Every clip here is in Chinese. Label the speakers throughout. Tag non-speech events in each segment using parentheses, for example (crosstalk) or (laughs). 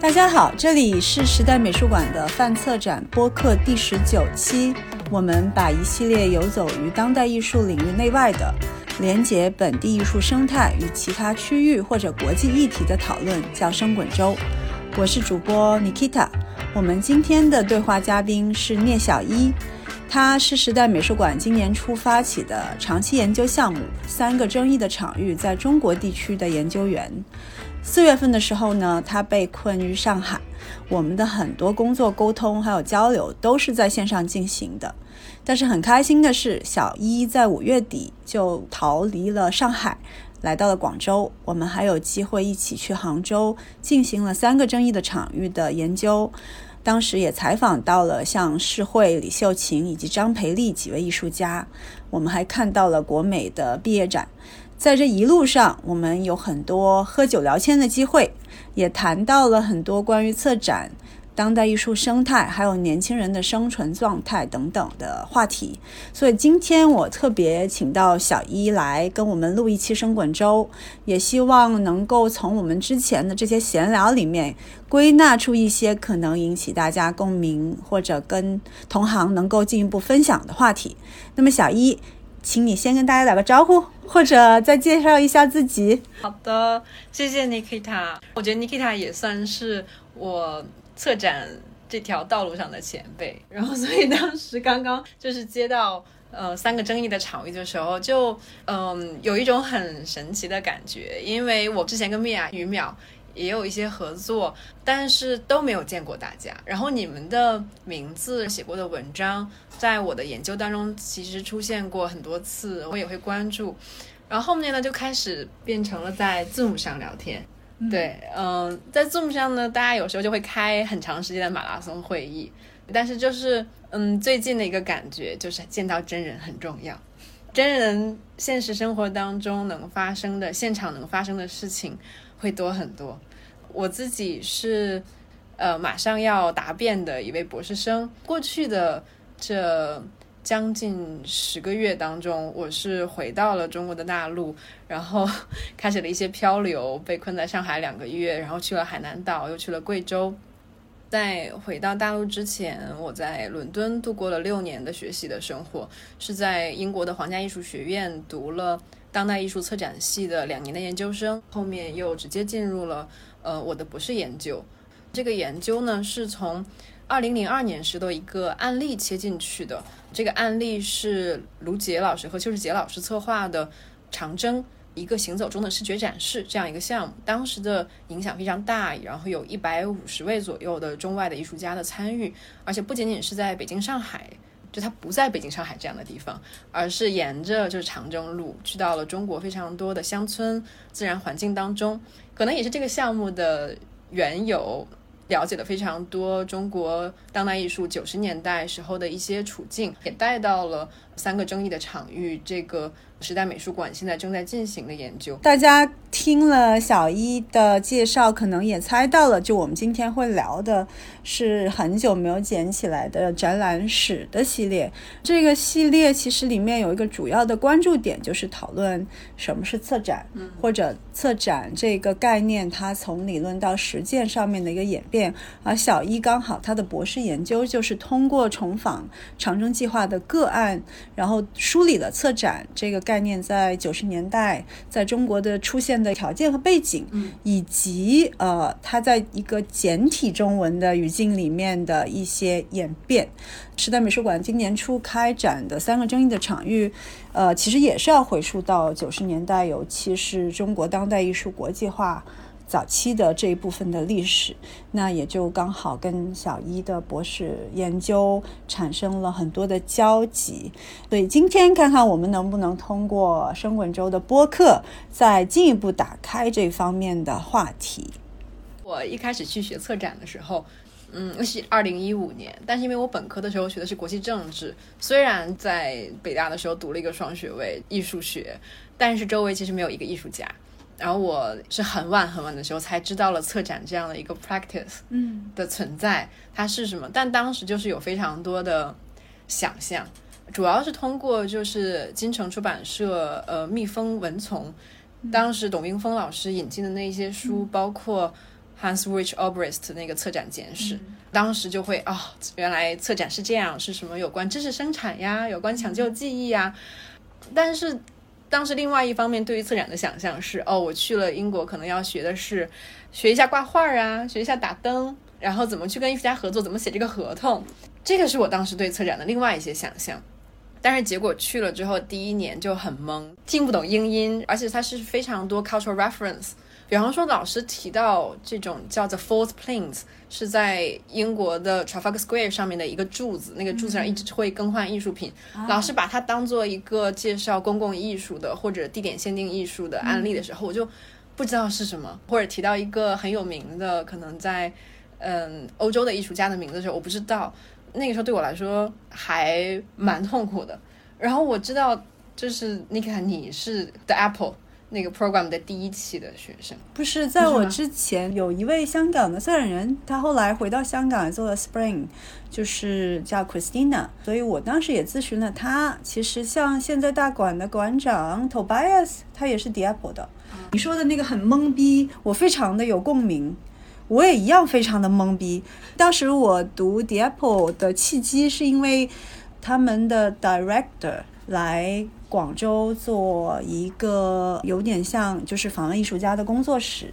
Speaker 1: 大家好，这里是时代美术馆的泛策展播客第十九期。我们把一系列游走于当代艺术领域内外的、连接本地艺术生态与其他区域或者国际议题的讨论叫“生滚粥”。我是主播 Nikita。我们今天的对话嘉宾是聂小一，他是时代美术馆今年初发起的长期研究项目“三个争议的场域”在中国地区的研究员。四月份的时候呢，他被困于上海，我们的很多工作沟通还有交流都是在线上进行的。但是很开心的是，小一在五月底就逃离了上海，来到了广州。我们还有机会一起去杭州进行了三个争议的场域的研究。当时也采访到了像世慧、李秀琴以及张培丽几位艺术家。我们还看到了国美的毕业展。在这一路上，我们有很多喝酒聊天的机会，也谈到了很多关于策展、当代艺术生态，还有年轻人的生存状态等等的话题。所以今天我特别请到小一来跟我们录一期《生滚粥》，也希望能够从我们之前的这些闲聊里面归纳出一些可能引起大家共鸣，或者跟同行能够进一步分享的话题。那么小一。请你先跟大家打个招呼，或者再介绍一下自己。
Speaker 2: 好的，谢谢 Nikita。我觉得 Nikita 也算是我策展这条道路上的前辈。然后，所以当时刚刚就是接到呃三个争议的场域的时候，就嗯有一种很神奇的感觉，因为我之前跟米娅、于淼。也有一些合作，但是都没有见过大家。然后你们的名字、写过的文章，在我的研究当中其实出现过很多次，我也会关注。然后后面呢，就开始变成了在 Zoom 上聊天。对，嗯，在 Zoom 上呢，大家有时候就会开很长时间的马拉松会议。但是就是，嗯，最近的一个感觉就是见到真人很重要。真人现实生活当中能发生的、现场能发生的事情会多很多。我自己是，呃，马上要答辩的一位博士生。过去的这将近十个月当中，我是回到了中国的大陆，然后开始了一些漂流，被困在上海两个月，然后去了海南岛，又去了贵州。在回到大陆之前，我在伦敦度过了六年的学习的生活，是在英国的皇家艺术学院读了当代艺术策展系的两年的研究生，后面又直接进入了。呃，我的博士研究，这个研究呢是从二零零二年时的一个案例切进去的。这个案例是卢杰老师和邱世杰老师策划的长征一个行走中的视觉展示这样一个项目，当时的影响非常大，然后有一百五十位左右的中外的艺术家的参与，而且不仅仅是在北京、上海。就它不在北京、上海这样的地方，而是沿着就是长征路去到了中国非常多的乡村自然环境当中，可能也是这个项目的缘由，了解了非常多中国当代艺术九十年代时候的一些处境，也带到了三个争议的场域这个。时代美术馆现在正在进行的研究。
Speaker 1: 大家听了小一的介绍，可能也猜到了，就我们今天会聊的是很久没有捡起来的展览史的系列。这个系列其实里面有一个主要的关注点，就是讨论什么是策展，或者策展这个概念它从理论到实践上面的一个演变。而小一刚好他的博士研究就是通过重访长征计划的个案，然后梳理了策展这个。概念在九十年代在中国的出现的条件和背景，以及呃，它在一个简体中文的语境里面的一些演变。时代美术馆今年初开展的三个争议的场域，呃，其实也是要回溯到九十年代，尤其是中国当代艺术国际化。早期的这一部分的历史，那也就刚好跟小一的博士研究产生了很多的交集。所以今天看看我们能不能通过生滚周的播客，再进一步打开这方面的话题。
Speaker 2: 我一开始去学策展的时候，嗯，是二零一五年，但是因为我本科的时候学的是国际政治，虽然在北大的时候读了一个双学位艺术学，但是周围其实没有一个艺术家。然后我是很晚很晚的时候才知道了策展这样的一个 practice，
Speaker 1: 嗯
Speaker 2: 的存在，它是什么？但当时就是有非常多的想象，主要是通过就是金城出版社呃蜜蜂文丛，当时董冰峰老师引进的那些书，包括 Hans Rich Obrist 那个策展简史，当时就会哦、原来策展是这样，是什么有关知识生产呀，有关抢救记忆呀。但是当时另外一方面对于策展的想象是，哦，我去了英国，可能要学的是学一下挂画啊，学一下打灯，然后怎么去跟艺术家合作，怎么写这个合同，这个是我当时对策展的另外一些想象。但是结果去了之后，第一年就很懵，听不懂英音，而且它是非常多 cultural reference。比方说，老师提到这种叫做 false planes，是在英国的 Trafalgar Square 上面的一个柱子，那个柱子上一直会更换艺术品。老师把它当做一个介绍公共艺术的或者地点限定艺术的案例的时候，我就不知道是什么，或者提到一个很有名的，可能在嗯欧洲的艺术家的名字的时候，我不知道。那个时候对我来说还蛮痛苦的。然后我知道，就是你看你是 The Apple 那个 program 的第一期的学生，
Speaker 1: 不是在我之前有一位香港的策展人，他后来回到香港做了 Spring，就是叫 Christina，所以我当时也咨询了他。其实像现在大馆的馆长 Tobias，他也是 The Apple 的。你说的那个很懵逼，我非常的有共鸣。我也一样非常的懵逼。当时我读 The Apple 的契机是因为他们的 director 来广州做一个有点像就是访问艺术家的工作室，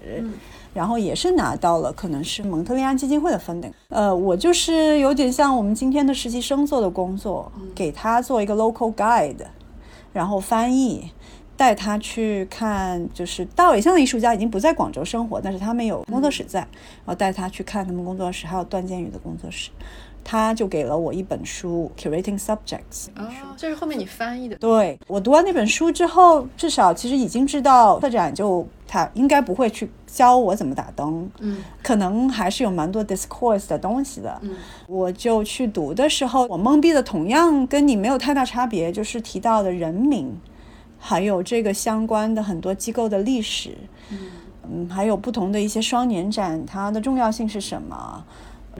Speaker 1: 然后也是拿到了可能是蒙特利安基金会的 funding。呃，我就是有点像我们今天的实习生做的工作，给他做一个 local guide，然后翻译。带他去看，就是大尾象的艺术家已经不在广州生活，但是他们有工作室在，然后带他去看他们工作室，还有段建宇的工作室，他就给了我一本书《Curating Subjects》。
Speaker 2: 哦，这是后面你翻译的。
Speaker 1: 对我读完那本书之后，至少其实已经知道策展就他应该不会去教我怎么打灯，
Speaker 2: 嗯，
Speaker 1: 可能还是有蛮多 discourse 的东西的。
Speaker 2: 嗯，
Speaker 1: 我就去读的时候，我懵逼的同样跟你没有太大差别，就是提到的人名。还有这个相关的很多机构的历史，嗯，还有不同的一些双年展，它的重要性是什么？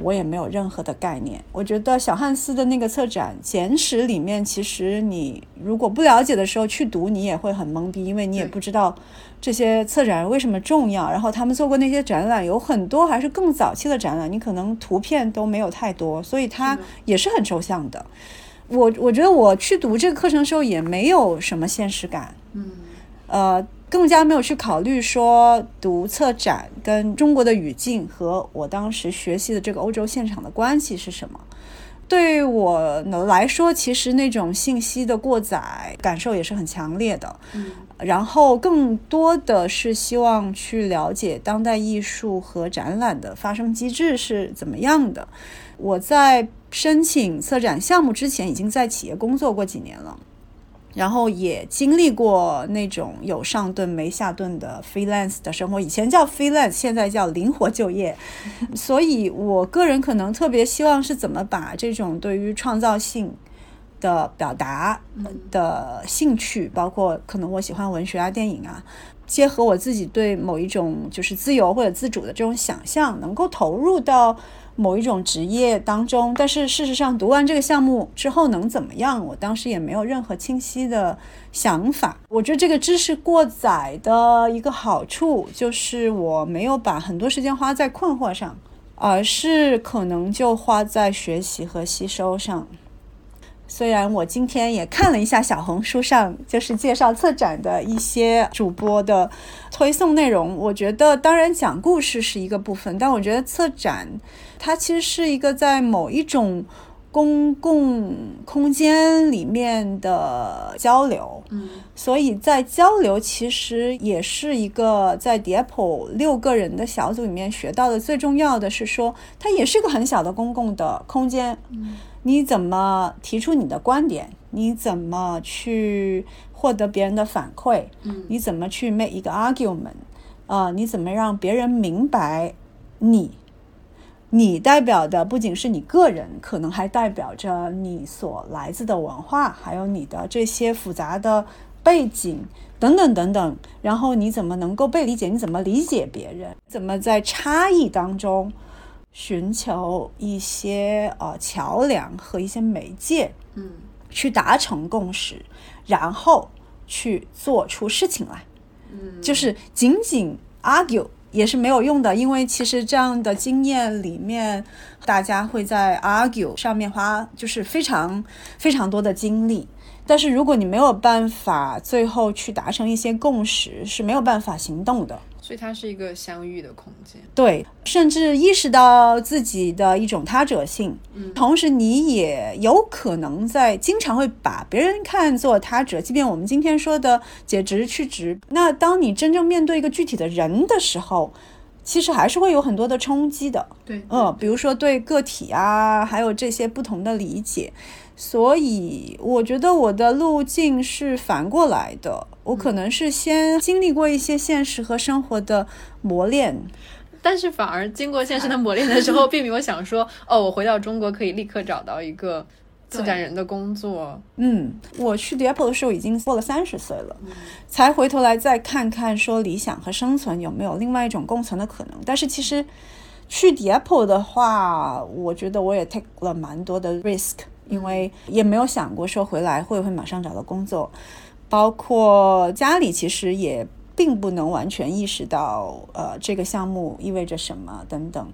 Speaker 1: 我也没有任何的概念。我觉得小汉斯的那个策展简史里面，其实你如果不了解的时候去读，你也会很懵逼，因为你也不知道这些策展人为什么重要。然后他们做过那些展览，有很多还是更早期的展览，你可能图片都没有太多，所以它也是很抽象的。我我觉得我去读这个课程的时候也没有什么现实感，
Speaker 2: 嗯，
Speaker 1: 呃，更加没有去考虑说读策展跟中国的语境和我当时学习的这个欧洲现场的关系是什么。对我来说，其实那种信息的过载感受也是很强烈的，
Speaker 2: 嗯，
Speaker 1: 然后更多的是希望去了解当代艺术和展览的发生机制是怎么样的。我在申请策展项目之前，已经在企业工作过几年了，然后也经历过那种有上顿没下顿的 freelance 的生活。以前叫 freelance，现在叫灵活就业。(laughs) 所以我个人可能特别希望是怎么把这种对于创造性的表达的兴趣，包括可能我喜欢文学啊、电影啊，结合我自己对某一种就是自由或者自主的这种想象，能够投入到。某一种职业当中，但是事实上读完这个项目之后能怎么样？我当时也没有任何清晰的想法。我觉得这个知识过载的一个好处就是我没有把很多时间花在困惑上，而是可能就花在学习和吸收上。虽然我今天也看了一下小红书上就是介绍策展的一些主播的推送内容，我觉得当然讲故事是一个部分，但我觉得策展它其实是一个在某一种公共空间里面的交流，
Speaker 2: 嗯，
Speaker 1: 所以在交流其实也是一个在 d i a p o 六个人的小组里面学到的最重要的是说，它也是一个很小的公共的空间。你怎么提出你的观点？你怎么去获得别人的反馈？
Speaker 2: 嗯，
Speaker 1: 你怎么去 make 一个 argument？啊，你怎么让别人明白你？你代表的不仅是你个人，可能还代表着你所来自的文化，还有你的这些复杂的背景等等等等。然后你怎么能够被理解？你怎么理解别人？怎么在差异当中？寻求一些呃桥梁和一些媒介，
Speaker 2: 嗯，
Speaker 1: 去达成共识，然后去做出事情来，
Speaker 2: 嗯，
Speaker 1: 就是仅仅 argue 也是没有用的，因为其实这样的经验里面，大家会在 argue 上面花就是非常非常多的精力。但是如果你没有办法最后去达成一些共识，是没有办法行动的。
Speaker 2: 所以它是一个相遇的空间，
Speaker 1: 对，甚至意识到自己的一种他者性，
Speaker 2: 嗯，
Speaker 1: 同时你也有可能在经常会把别人看作他者，即便我们今天说的解职去职，那当你真正面对一个具体的人的时候，其实还是会有很多的冲击的，
Speaker 2: 对，
Speaker 1: 嗯，比如说对个体啊，还有这些不同的理解。所以我觉得我的路径是反过来的，我可能是先经历过一些现实和生活的磨练，
Speaker 2: 但是反而经过现实的磨练的时候，并没有想说，哦，我回到中国可以立刻找到一个策展人的工作。
Speaker 1: 嗯，我去 Apple 的时候已经过了三十岁了，才回头来再看看说理想和生存有没有另外一种共存的可能。但是其实去 Apple 的话，我觉得我也 take 了蛮多的 risk。因为也没有想过说回来会不会马上找到工作，包括家里其实也并不能完全意识到，呃，这个项目意味着什么等等。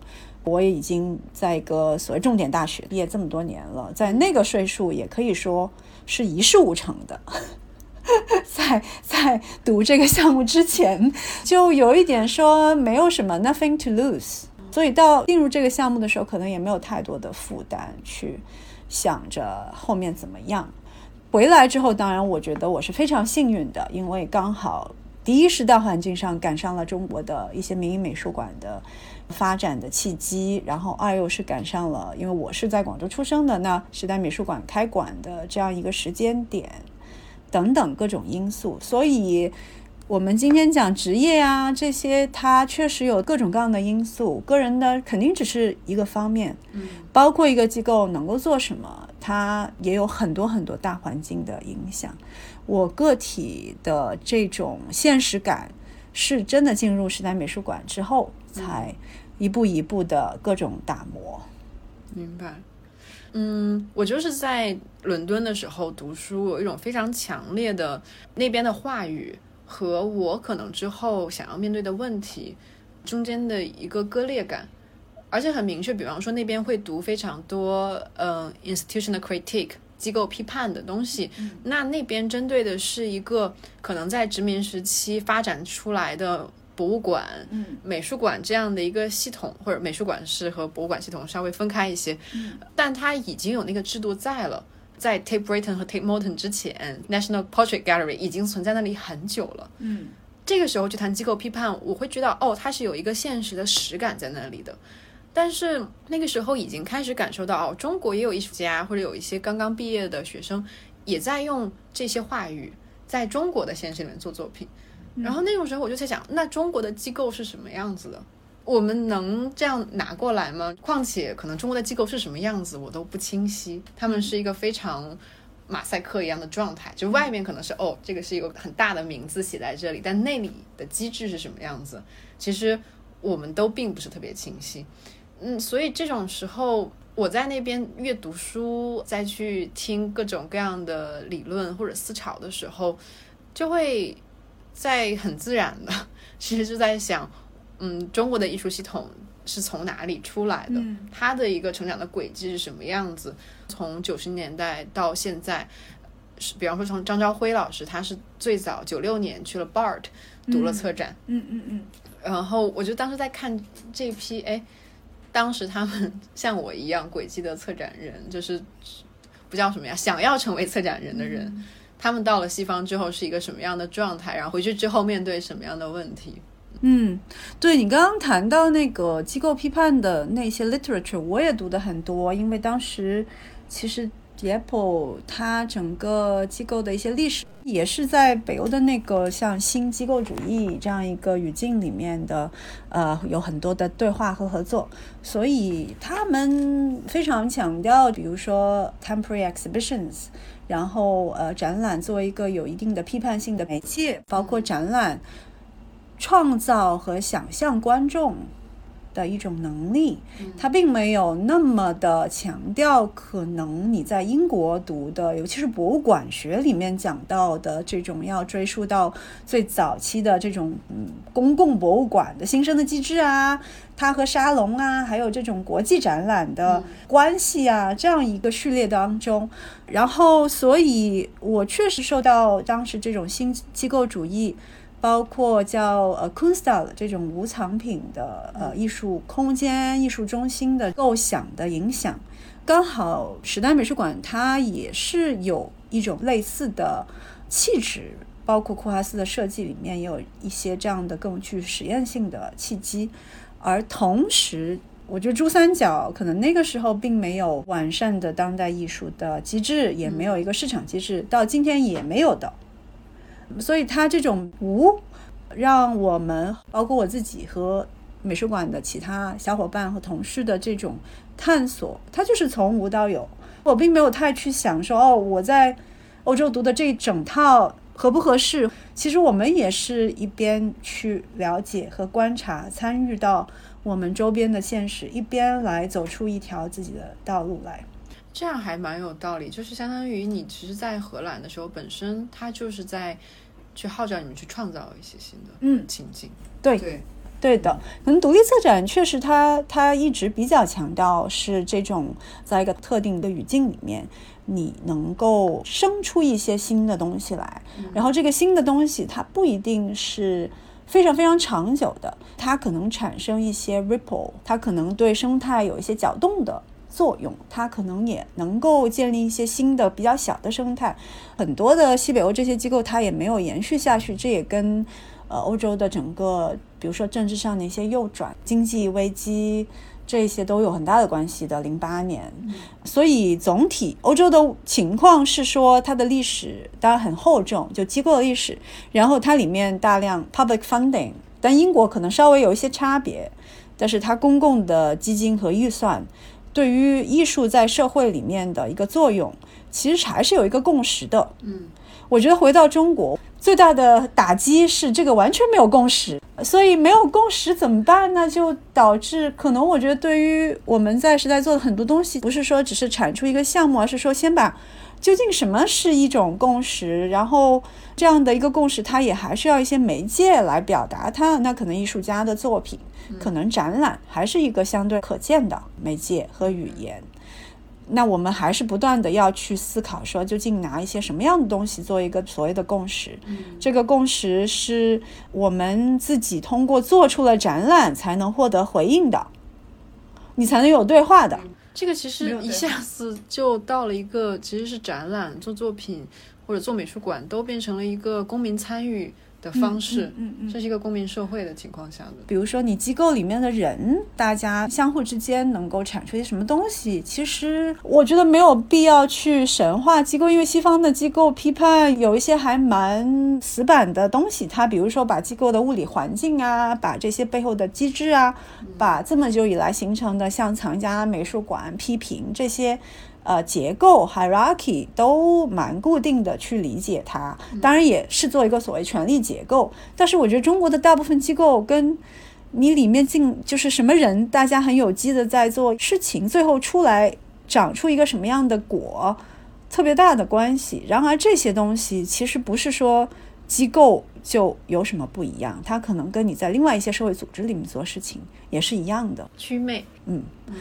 Speaker 1: 我也已经在一个所谓重点大学毕业这么多年了，在那个岁数也可以说是一事无成的。(laughs) 在在读这个项目之前，就有一点说没有什么 nothing to lose，所以到进入这个项目的时候，可能也没有太多的负担去。想着后面怎么样，回来之后，当然我觉得我是非常幸运的，因为刚好第一是大环境上赶上了中国的一些民营美术馆的发展的契机，然后二又是赶上了，因为我是在广州出生的，那时代美术馆开馆的这样一个时间点，等等各种因素，所以。我们今天讲职业啊，这些它确实有各种各样的因素，个人的肯定只是一个方面，
Speaker 2: 嗯，
Speaker 1: 包括一个机构能够做什么，它也有很多很多大环境的影响。我个体的这种现实感，是真的进入时代美术馆之后，才一步一步的各种打磨。
Speaker 2: 明白。嗯，我就是在伦敦的时候读书，有一种非常强烈的那边的话语。和我可能之后想要面对的问题中间的一个割裂感，而且很明确。比方说那边会读非常多呃 institutional critique 机构批判的东西，那那边针对的是一个可能在殖民时期发展出来的博物馆、美术馆这样的一个系统，或者美术馆是和博物馆系统稍微分开一些，但它已经有那个制度在了。在 Tate Britain 和 Tate Modern 之前，National Portrait Gallery 已经存在那里很久了。
Speaker 1: 嗯，
Speaker 2: 这个时候去谈机构批判，我会知道，哦，它是有一个现实的实感在那里的。但是那个时候已经开始感受到，哦，中国也有艺术家或者有一些刚刚毕业的学生也在用这些话语在中国的现实里面做作品。然后那种时候我就在想，那中国的机构是什么样子的？我们能这样拿过来吗？况且，可能中国的机构是什么样子，我都不清晰。他们是一个非常马赛克一样的状态，就外面可能是哦，这个是一个很大的名字写在这里，但内里的机制是什么样子，其实我们都并不是特别清晰。嗯，所以这种时候，我在那边阅读书，再去听各种各样的理论或者思潮的时候，就会在很自然的，(laughs) 其实就在想。嗯，中国的艺术系统是从哪里出来的？它的一个成长的轨迹是什么样子？从九十年代到现在，是比方说从张朝辉老师，他是最早九六年去了 BART 读了策展，
Speaker 1: 嗯嗯嗯，
Speaker 2: 然后我就当时在看这批，哎，当时他们像我一样轨迹的策展人，就是不叫什么呀，想要成为策展人的人，他们到了西方之后是一个什么样的状态？然后回去之后面对什么样的问题？
Speaker 1: 嗯，对你刚刚谈到那个机构批判的那些 literature，我也读的很多，因为当时其实 Apple 它整个机构的一些历史也是在北欧的那个像新机构主义这样一个语境里面的，呃，有很多的对话和合作，所以他们非常强调，比如说 temporary exhibitions，然后呃展览作为一个有一定的批判性的媒介，包括展览。创造和想象观众的一种能力，它并没有那么的强调，可能你在英国读的，尤其是博物馆学里面讲到的这种要追溯到最早期的这种嗯公共博物馆的新生的机制啊，它和沙龙啊，还有这种国际展览的关系啊，这样一个序列当中，然后所以我确实受到当时这种新机构主义。包括叫呃 Kunsthalle 这种无藏品的呃艺术空间、艺术中心的构想的影响，刚好时代美术馆它也是有一种类似的气质，包括库哈斯的设计里面也有一些这样的更具实验性的契机，而同时，我觉得珠三角可能那个时候并没有完善的当代艺术的机制，也没有一个市场机制，到今天也没有的。所以它这种无，让我们包括我自己和美术馆的其他小伙伴和同事的这种探索，它就是从无到有。我并没有太去想说，哦，我在欧洲读的这一整套合不合适。其实我们也是一边去了解和观察，参与到我们周边的现实，一边来走出一条自己的道路来。
Speaker 2: 这样还蛮有道理，就是相当于你其实，在荷兰的时候，本身它就是在。去号召你们去创造一些新的嗯情景，
Speaker 1: 对
Speaker 2: 对
Speaker 1: 对的。可能独立策展确实，它它一直比较强调是这种在一个特定的语境里面，你能够生出一些新的东西来。然后这个新的东西，它不一定是非常非常长久的，它可能产生一些 ripple，它可能对生态有一些搅动的。作用，它可能也能够建立一些新的比较小的生态。很多的西北欧这些机构，它也没有延续下去，这也跟呃欧洲的整个，比如说政治上的一些右转、经济危机这些都有很大的关系的。零八年，所以总体欧洲的情况是说，它的历史当然很厚重，就机构的历史，然后它里面大量 public funding，但英国可能稍微有一些差别，但是它公共的基金和预算。对于艺术在社会里面的一个作用，其实还是有一个共识的。
Speaker 2: 嗯，
Speaker 1: 我觉得回到中国最大的打击是这个完全没有共识，所以没有共识怎么办呢？就导致可能我觉得对于我们在时代做的很多东西，不是说只是产出一个项目，而是说先把究竟什么是一种共识，然后这样的一个共识，它也还是要一些媒介来表达它。那可能艺术家的作品。可能展览还是一个相对可见的媒介和语言，那我们还是不断的要去思考，说究竟拿一些什么样的东西做一个所谓的共识？这个共识是我们自己通过做出了展览才能获得回应的，你才能有对话的。
Speaker 2: 这个其实一下子就到了一个，其实是展览、做作品或者做美术馆都变成了一个公民参与。的方式，
Speaker 1: 嗯嗯，
Speaker 2: 这是一个公民社会的情况下的。
Speaker 1: 比如说，你机构里面的人，大家相互之间能够产出一些什么东西？其实我觉得没有必要去神化机构，因为西方的机构批判有一些还蛮死板的东西。它比如说把机构的物理环境啊，把这些背后的机制啊，把这么久以来形成的像藏家美术馆批评这些。呃，结构 hierarchy 都蛮固定的去理解它，当然也是做一个所谓权力结构。但是我觉得中国的大部分机构跟你里面进就是什么人，大家很有机的在做事情，最后出来长出一个什么样的果，特别大的关系。然而这些东西其实不是说机构就有什么不一样，它可能跟你在另外一些社会组织里面做事情也是一样的。
Speaker 2: 祛魅，
Speaker 1: 嗯嗯。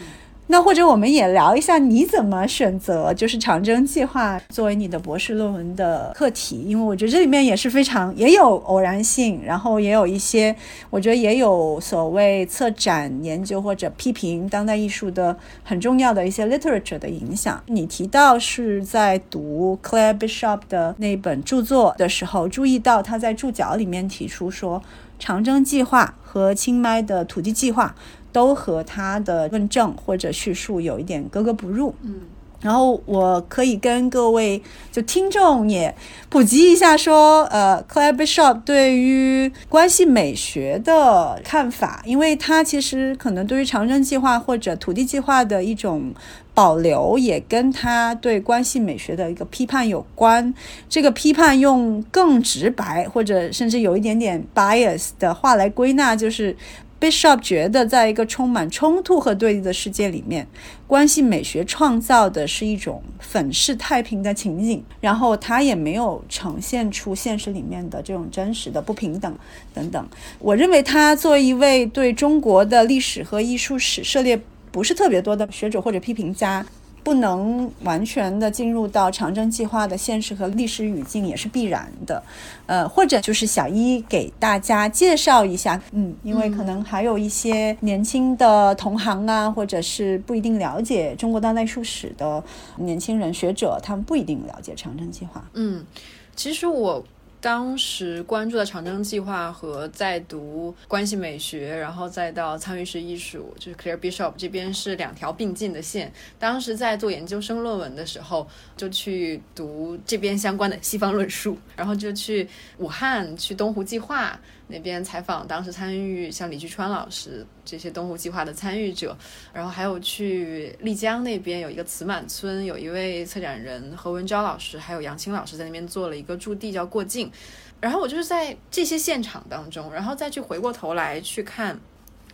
Speaker 1: 那或者我们也聊一下，你怎么选择就是长征计划作为你的博士论文的课题？因为我觉得这里面也是非常也有偶然性，然后也有一些，我觉得也有所谓策展研究或者批评当代艺术的很重要的一些 literature 的影响。你提到是在读 Claire Bishop 的那本著作的时候，注意到他在注脚里面提出说，长征计划和清迈的土地计划。都和他的论证或者叙述有一点格格不入。
Speaker 2: 嗯，
Speaker 1: 然后我可以跟各位就听众也普及一下，说呃，Claire Bishop 对于关系美学的看法，因为他其实可能对于长征计划或者土地计划的一种保留，也跟他对关系美学的一个批判有关。这个批判用更直白或者甚至有一点点 bias 的话来归纳，就是。Bishop 觉得，在一个充满冲突和对立的世界里面，关系美学创造的是一种粉饰太平的情景，然后他也没有呈现出现实里面的这种真实的不平等等等。我认为他作为一位对中国的历史和艺术史涉猎不是特别多的学者或者批评家。不能完全的进入到长征计划的现实和历史语境也是必然的，呃，或者就是小一给大家介绍一下，嗯，因为可能还有一些年轻的同行啊，或者是不一定了解中国当代艺术史的年轻人学者，他们不一定了解长征计划。
Speaker 2: 嗯，其实我。当时关注的长征计划和在读关系美学，然后再到参与式艺术，就是 Claire Bishop 这边是两条并进的线。当时在做研究生论文的时候，就去读这边相关的西方论述，然后就去武汉去东湖计划。那边采访当时参与像李巨川老师这些东湖计划的参与者，然后还有去丽江那边有一个瓷满村，有一位策展人何文昭老师，还有杨青老师在那边做了一个驻地叫过境。然后我就是在这些现场当中，然后再去回过头来去看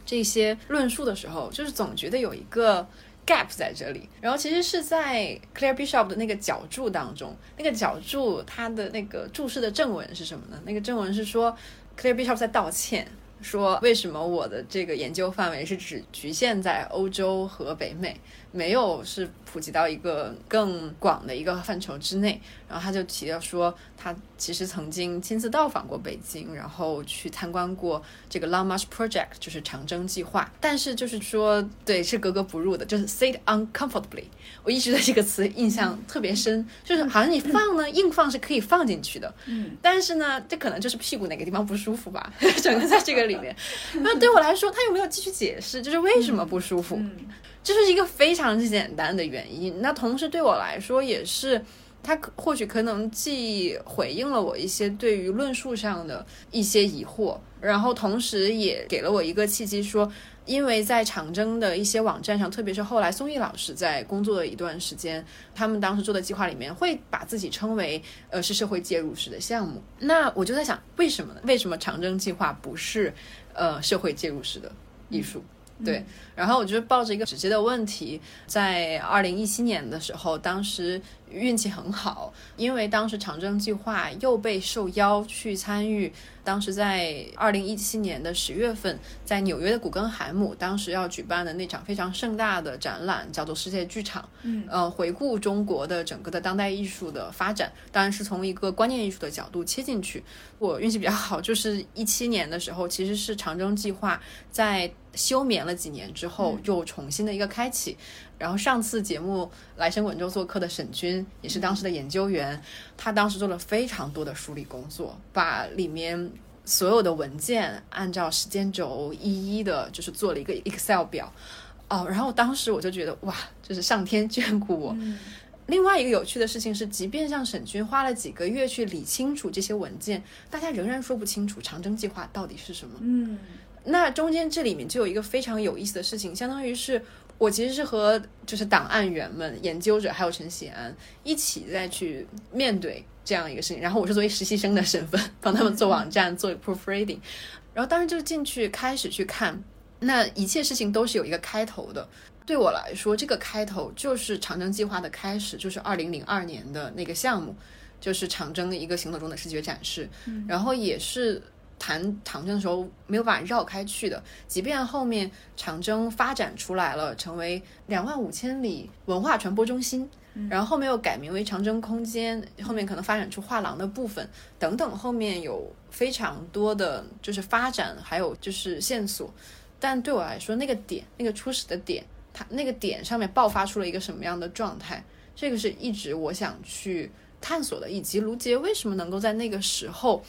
Speaker 2: 这些论述的时候，就是总觉得有一个 gap 在这里。然后其实是在 Claire Bishop 的那个脚注当中，那个脚注它的那个注释的正文是什么呢？那个正文是说。Claire Bishop 在道歉，说为什么我的这个研究范围是只局限在欧洲和北美。没有是普及到一个更广的一个范畴之内，然后他就提到说，他其实曾经亲自到访过北京，然后去参观过这个 Long March Project，就是长征计划。但是就是说，对，是格格不入的，就是 sit uncomfortably。我一直对这个词印象特别深，就是好像你放呢，硬放是可以放进去的，嗯，但是呢，这可能就是屁股哪个地方不舒服吧，(laughs) 整个在这个里面。(laughs) 那对我来说，他有没有继续解释，就是为什么不舒服？这是一个非常简单的原因。那同时对我来说也是，它或许可能既回应了我一些对于论述上的一些疑惑，然后同时也给了我一个契机，说因为在长征的一些网站上，特别是后来宋毅老师在工作的一段时间，他们当时做的计划里面会把自己称为呃是社会介入式的项目。那我就在想，为什么呢？为什么长征计划不是呃社会介入式的艺术？对，然后我就抱着一个直接的问题，在二零一七年的时候，当时运气很好，因为当时长征计划又被受邀去参与。当时在二零一七年的十月份，在纽约的古根海姆，当时要举办的那场非常盛大的展览，叫做世界剧场。嗯，呃，回顾中国的整个的当代艺术的发展，当然是从一个观念艺术的角度切进去。我运气比较好，就是一七年的时候，其实是长征计划在休眠了几年之后，又重新的一个开启。然后上次节目来深滚州做客的沈军也是当时的研究员，他当时做了非常多的梳理工作，把里面所有的文件按照时间轴一一的，就是做了一个 Excel 表。哦，然后当时我就觉得哇，就是上天眷顾我。另外一个有趣的事情是，即便像沈军花了几个月去理清楚这些文件，大家仍然说不清楚长征计划到底是什么。嗯，那中间这里面就有一个非常有意思的事情，相当于是。我其实是和就是档案员们、研究者还有陈喜安一起在去面对这样一个事情，然后我是作为实习生的身份帮他们做网站、做 proofreading，(laughs) 然后当时就进去开始去看，那一切事情都是有一个开头的。对我来说，这个开头就是长征计划的开始，就是二零零二年的那个项目，就是长征的一个行动中的视觉展示，然后也是。谈长征的时候没有办法绕开去的，即便后面长征发展出来了，成为两万五千里文化传播中心，然后后面又改名为长征空间，后面可能发展出画廊的部分等等，后面有非常多的就是发展，还有就是线索。但对我来说，那个点，那个初始的点，它那个点上面爆发出了一个什么样的状态，这个是一直我想去探索的，以及卢杰为什么能够在那个时候。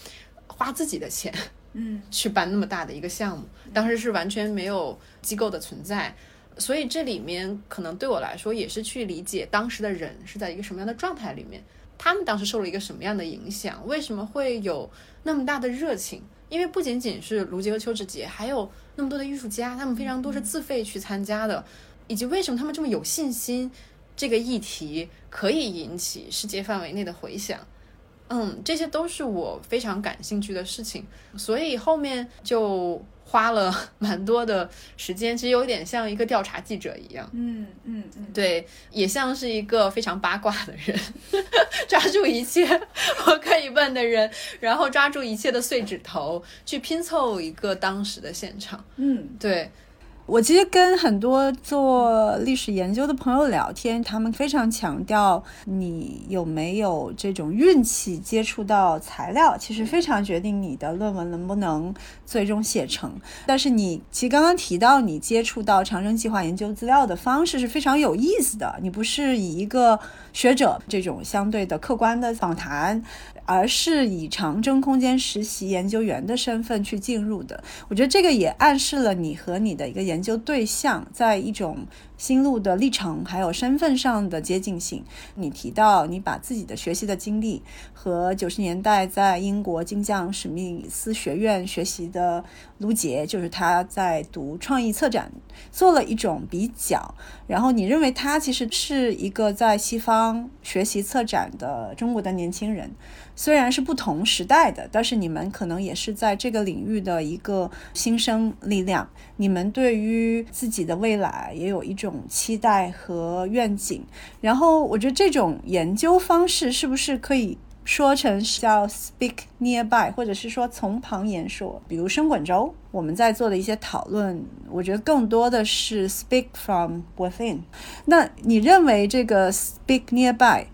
Speaker 2: 花自己的钱，嗯，(laughs) 去办那么大的一个项目，当时是完全没有机构的存在，所以这里面可能对我来说也是去理解当时的人是在一个什么样的状态里面，他们当时受了一个什么样的影响，为什么会有那么大的热情？因为不仅仅是卢杰和邱志杰，还有那么多的艺术家，他们非常多是自费去参加的，以及为什么他们这么有信心，这个议题可以引起世界范围内的回响。嗯，这些都是我非常感兴趣的事情，所以后面就花了 (laughs) 蛮多的时间，其实有点像一个调查记者一样。
Speaker 1: 嗯嗯嗯，
Speaker 2: 对，也像是一个非常八卦的人，(laughs) 抓住一切我可以问的人，然后抓住一切的碎指头，去拼凑一个当时的现场。
Speaker 1: 嗯，
Speaker 2: 对。
Speaker 1: 我其实跟很多做历史研究的朋友聊天，他们非常强调你有没有这种运气接触到材料，其实非常决定你的论文能不能最终写成。但是你其实刚刚提到你接触到长征计划研究资料的方式是非常有意思的，你不是以一个学者这种相对的客观的访谈。而是以长征空间实习研究员的身份去进入的，我觉得这个也暗示了你和你的一个研究对象在一种。心路的历程，还有身份上的接近性。你提到你把自己的学习的经历和九十年代在英国金匠史密斯学院学习的卢杰，就是他在读创意策展，做了一种比较。然后你认为他其实是一个在西方学习策展的中国的年轻人。虽然是不同时代的，但是你们可能也是在这个领域的一个新生力量。你们对于自己的未来也有一种期待和愿景。然后，我觉得这种研究方式是不是可以说成叫 speak nearby，或者是说从旁言说？比如深滚轴，我们在做的一些讨论，我觉得更多的是 speak from within。那你认为这个 speak nearby？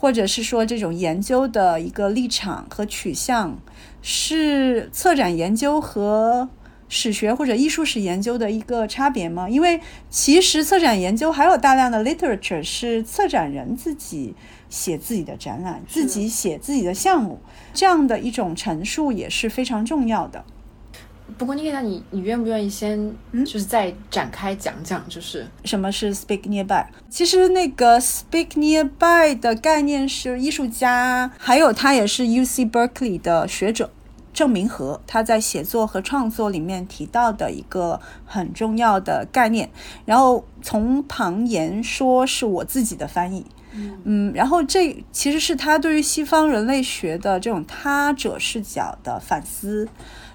Speaker 1: 或者是说，这种研究的一个立场和取向，是策展研究和史学或者艺术史研究的一个差别吗？因为其实策展研究还有大量的 literature 是策展人自己写自己的展览，自己写自己的项目，这样的一种陈述也是非常重要的。
Speaker 2: 不过，你给他，你你愿不愿意先，就是再展开讲讲，就是
Speaker 1: 什么是 speak nearby？其实那个 speak nearby 的概念是艺术家，还有他也是 U C Berkeley 的学者郑明和他在写作和创作里面提到的一个很重要的概念。然后从旁言说是我自己的翻译，嗯，然后这其实是他对于西方人类学的这种他者视角的反思。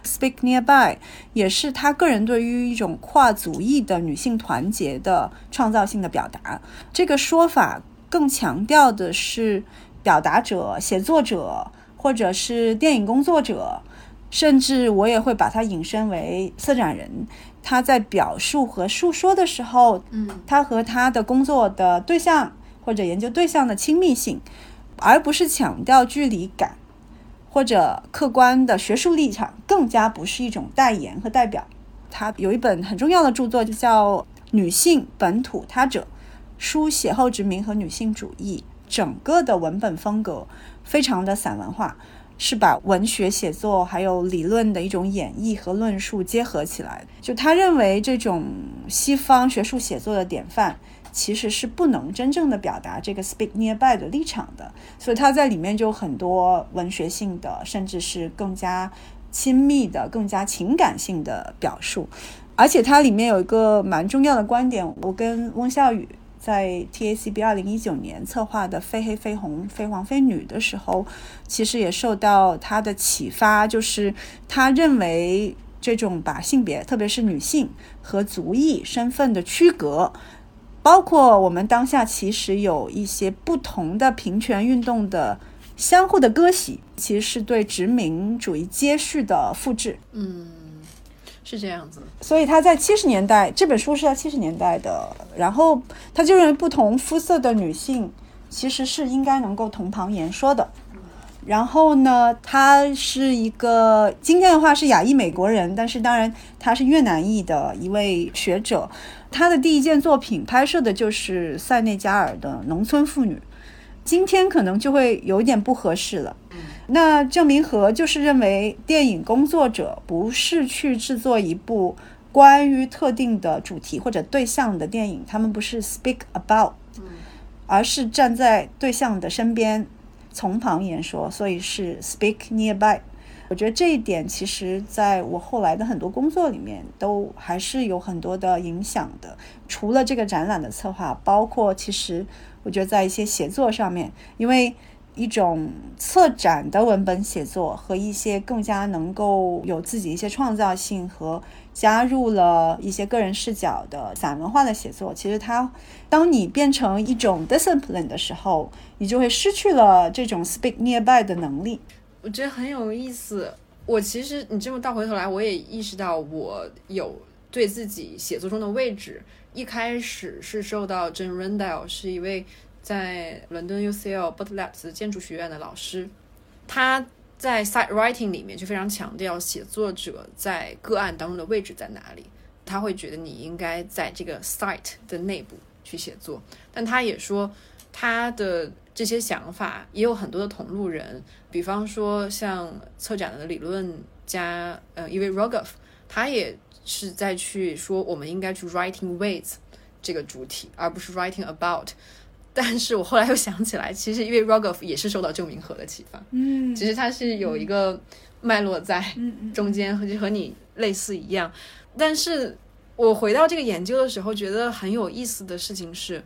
Speaker 1: Speak nearby 也是他个人对于一种跨族裔的女性团结的创造性的表达。这个说法更强调的是表达者、写作者，或者是电影工作者，甚至我也会把它引申为策展人。他在表述和述说的时候，
Speaker 2: 嗯，
Speaker 1: 他和他的工作的对象或者研究对象的亲密性，而不是强调距离感。或者客观的学术立场，更加不是一种代言和代表。他有一本很重要的著作，就叫《女性本土他者：书写后殖民和女性主义》。整个的文本风格非常的散文化，是把文学写作还有理论的一种演绎和论述结合起来。就他认为，这种西方学术写作的典范。其实是不能真正的表达这个 speak nearby 的立场的，所以它在里面就很多文学性的，甚至是更加亲密的、更加情感性的表述。而且它里面有一个蛮重要的观点，我跟翁笑宇在 TACB 二零一九年策划的“非黑非红非黄非女”的时候，其实也受到他的启发，就是他认为这种把性别，特别是女性和族裔身份的区隔。包括我们当下其实有一些不同的平权运动的相互的割席，其实是对殖民主义接续的复制。
Speaker 2: 嗯，是这样子。
Speaker 1: 所以他在七十年代，这本书是在七十年代的，然后他就认为不同肤色的女性其实是应该能够同旁言说的。然后呢，他是一个今天的话是亚裔美国人，但是当然他是越南裔的一位学者。他的第一件作品拍摄的就是塞内加尔的农村妇女，今天可能就会有点不合适了。那郑明和就是认为，电影工作者不是去制作一部关于特定的主题或者对象的电影，他们不是 speak about，而是站在对象的身边。从旁言说，所以是 speak nearby。我觉得这一点其实在我后来的很多工作里面都还是有很多的影响的。除了这个展览的策划，包括其实我觉得在一些写作上面，因为一种策展的文本写作和一些更加能够有自己一些创造性和加入了一些个人视角的散文化的写作。其实它，当你变成一种 discipline 的时候，你就会失去了这种 speak nearby 的能力。
Speaker 2: 我觉得很有意思。我其实你这么倒回头来，我也意识到我有对自己写作中的位置。一开始是受到 Jane Rendell 是一位。在伦敦 UCL Butler 建筑学院的老师，他在 site writing 里面就非常强调写作者在个案当中的位置在哪里。他会觉得你应该在这个 site 的内部去写作，但他也说他的这些想法也有很多的同路人，比方说像策展的理论家呃一位 Rogoff，他也是在去说我们应该去 writing with 这个主体，而不是 writing about。但是我后来又想起来，其实因为 Rogoff 也是受到郑明和的启发，
Speaker 1: 嗯，
Speaker 2: 其实他是有一个脉络在中间，和就和你类似一样。但是我回到这个研究的时候，觉得很有意思的事情是，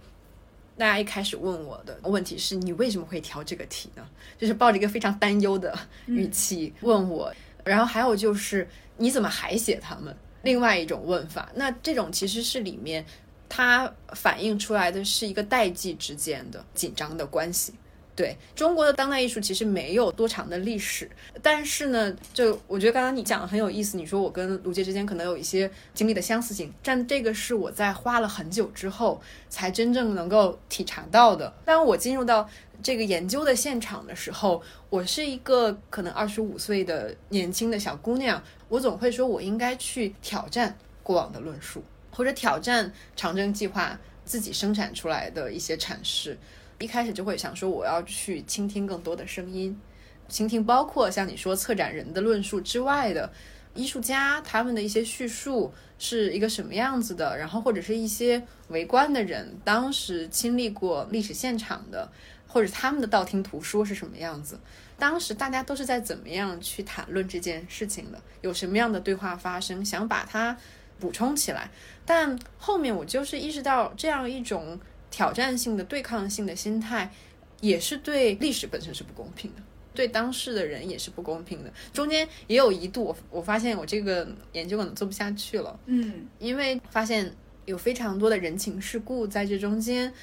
Speaker 2: 大家一开始问我的问题是你为什么会挑这个题呢？就是抱着一个非常担忧的语气问我。然后还有就是你怎么还写他们？另外一种问法，那这种其实是里面。它反映出来的是一个代际之间的紧张的关系。对中国的当代艺术其实没有多长的历史，但是呢，就我觉得刚刚你讲的很有意思。你说我跟卢杰之间可能有一些经历的相似性，但这个是我在花了很久之后才真正能够体察到的。当我进入到这个研究的现场的时候，我是一个可能二十五岁的年轻的小姑娘，我总会说我应该去挑战过往的论述。或者挑战长征计划自己生产出来的一些阐释，一开始就会想说我要去倾听更多的声音，倾听包括像你说策展人的论述之外的艺术家他们的一些叙述是一个什么样子的，然后或者是一些围观的人当时经历过历史现场的，或者他们的道听途说是什么样子，当时大家都是在怎么样去谈论这件事情的，有什么样的对话发生，想把它。补充起来，但后面我就是意识到，这样一种挑战性的、对抗性的心态，也是对历史本身是不公平的，对当事的人也是不公平的。中间也有一度，我我发现我这个研究可能做不下去了，
Speaker 1: 嗯，
Speaker 2: 因为发现有非常多的人情世故在这中间，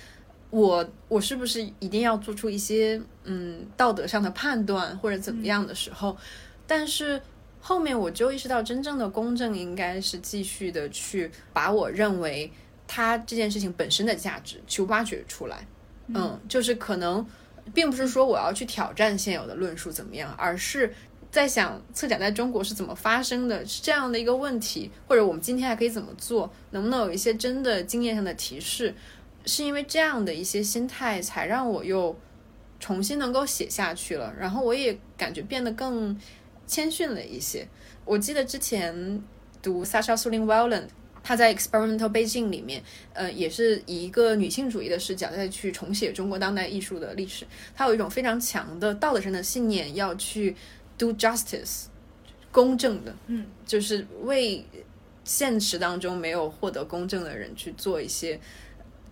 Speaker 2: 我我是不是一定要做出一些嗯道德上的判断或者怎么样的时候，但是。后面我就意识到，真正的公正应该是继续的去把我认为他这件事情本身的价值去挖掘出来。嗯，就是可能并不是说我要去挑战现有的论述怎么样，而是在想策展在中国是怎么发生的，是这样的一个问题，或者我们今天还可以怎么做，能不能有一些真的经验上的提示？是因为这样的一些心态，才让我又重新能够写下去了，然后我也感觉变得更。谦逊了一些。我记得之前读 Sasha Sulin Welland，他在 Experimental Beijing 里面，呃，也是以一个女性主义的视角再去重写中国当代艺术的历史。他有一种非常强的道德上的信念，要去 do justice，公正的，
Speaker 1: 嗯，
Speaker 2: 就是为现实当中没有获得公正的人去做一些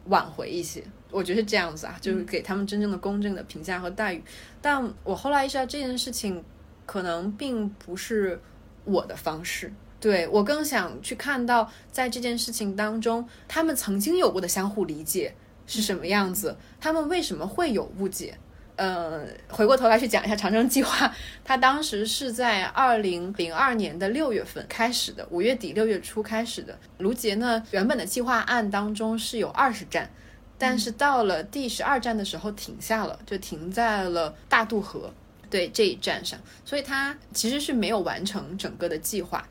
Speaker 2: 挽回一些。我觉得是这样子啊，就是给他们真正的公正的评价和待遇。但我后来意识到这件事情。可能并不是我的方式，对我更想去看到，在这件事情当中，他们曾经有过的相互理解是什么样子，他们为什么会有误解？呃，回过头来去讲一下长征计划，它当时是在二零零二年的六月份开始的，五月底六月初开始的。卢杰呢，原本的计划案当中是有二十站，但是到了第十二站的时候停下了，就停在了大渡河。对这一站上，所以他其实是没有完成整个的计划。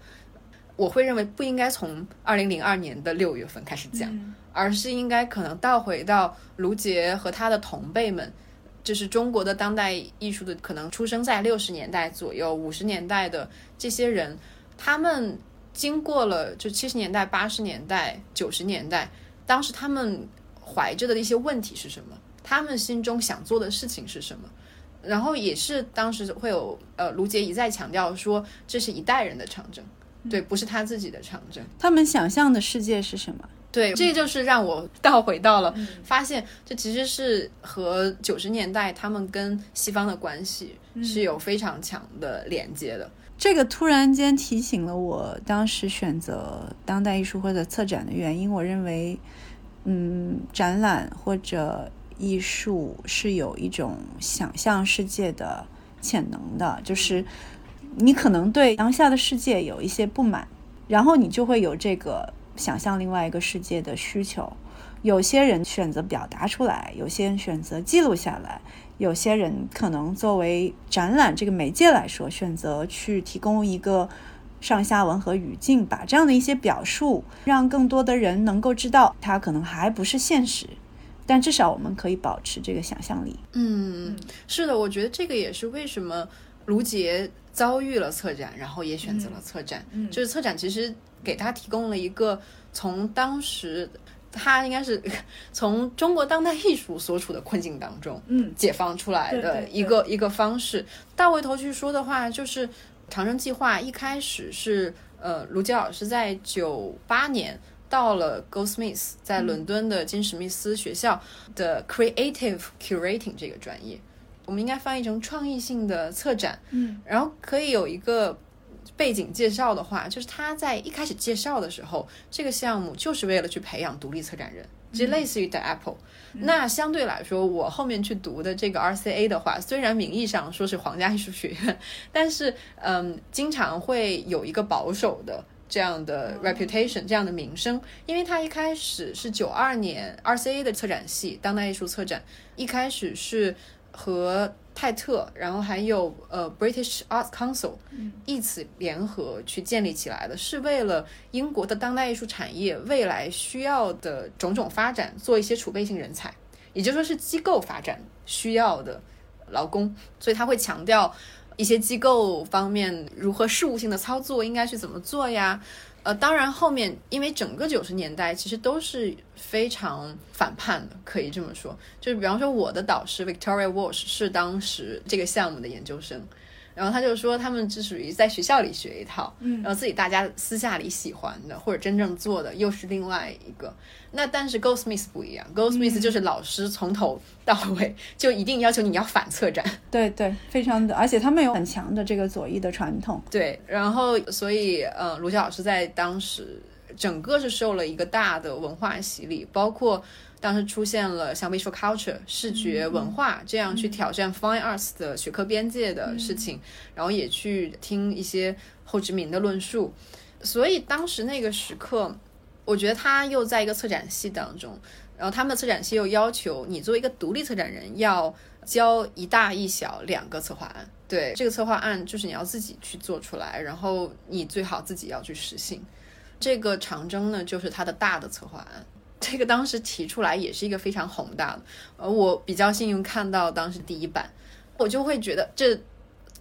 Speaker 2: 我会认为不应该从二零零二年的六月份开始讲，而是应该可能倒回到卢杰和他的同辈们，就是中国的当代艺术的可能出生在六十年代左右、五十年代的这些人，他们经过了就七十年代、八十年代、九十年代，当时他们怀着的一些问题是什么？他们心中想做的事情是什么？然后也是当时会有呃，卢杰一再强调说，这是一代人的长征，对，不是他自己的长征。
Speaker 1: 他们想象的世界是什么？
Speaker 2: 对，这就是让我倒回到了，发现这其实是和九十年代他们跟西方的关系是有非常强的连接的。
Speaker 1: 这个突然间提醒了我当时选择当代艺术或者策展的原因。我认为，嗯，展览或者艺术是有一种想象世界的潜能的，就是你可能对当下的世界有一些不满，然后你就会有这个。想象另外一个世界的需求，有些人选择表达出来，有些人选择记录下来，有些人可能作为展览这个媒介来说，选择去提供一个上下文和语境，把这样的一些表述，让更多的人能够知道，它可能还不是现实，但至少我们可以保持这个想象力。
Speaker 2: 嗯，是的，我觉得这个也是为什么卢杰遭遇了策展，然后也选择了策展，嗯就是策展其实。给他提供了一个从当时他应该是 (laughs) 从中国当代艺术所处的困境当中，
Speaker 1: 嗯，
Speaker 2: 解放出来的一个一个方式。倒回头去说的话，就是长征计划一开始是呃卢杰老师在九八年到了 Goldsmith，在伦敦的金史密斯学校的 Creative Curating 这个专业，我们应该翻译成创意性的策展，
Speaker 1: 嗯，
Speaker 2: 然后可以有一个。背景介绍的话，就是他在一开始介绍的时候，这个项目就是为了去培养独立策展人，就类似于 The Apple。那相对来说，我后面去读的这个 RCA 的话，虽然名义上说是皇家艺术学院，但是嗯，经常会有一个保守的这样的 reputation，这样的名声，因为他一开始是九二年 RCA 的策展系，当代艺术策展，一开始是和。泰特，然后还有呃 British Arts Council，一起联合去建立起来的，是为了英国的当代艺术产业未来需要的种种发展做一些储备性人才，也就说是机构发展需要的劳工，所以他会强调一些机构方面如何事务性的操作应该去怎么做呀。呃，当然，后面因为整个九十年代其实都是非常反叛的，可以这么说。就是比方说，我的导师 Victoria Walsh 是当时这个项目的研究生。然后他就说，他们是属于在学校里学一套，
Speaker 1: 嗯，
Speaker 2: 然后自己大家私下里喜欢的或者真正做的又是另外一个。那但是 Goldsmith 不一样，Goldsmith 就是老师从头到尾 (laughs) 就一定要求你要反策展，
Speaker 1: 对对，非常的，而且他们有很强的这个左翼的传统，
Speaker 2: 对。然后所以，呃，卢佳老师在当时整个是受了一个大的文化洗礼，包括。当时出现了像 visual culture 视觉文化这样去挑战 fine arts 的学科边界的事情，然后也去听一些后殖民的论述，所以当时那个时刻，我觉得他又在一个策展系当中，然后他们的策展系又要求你作为一个独立策展人要交一大一小两个策划案，对这个策划案就是你要自己去做出来，然后你最好自己要去实行。这个长征呢，就是他的大的策划案。(laughs) 这个当时提出来也是一个非常宏大的，呃，我比较幸运看到当时第一版，我就会觉得这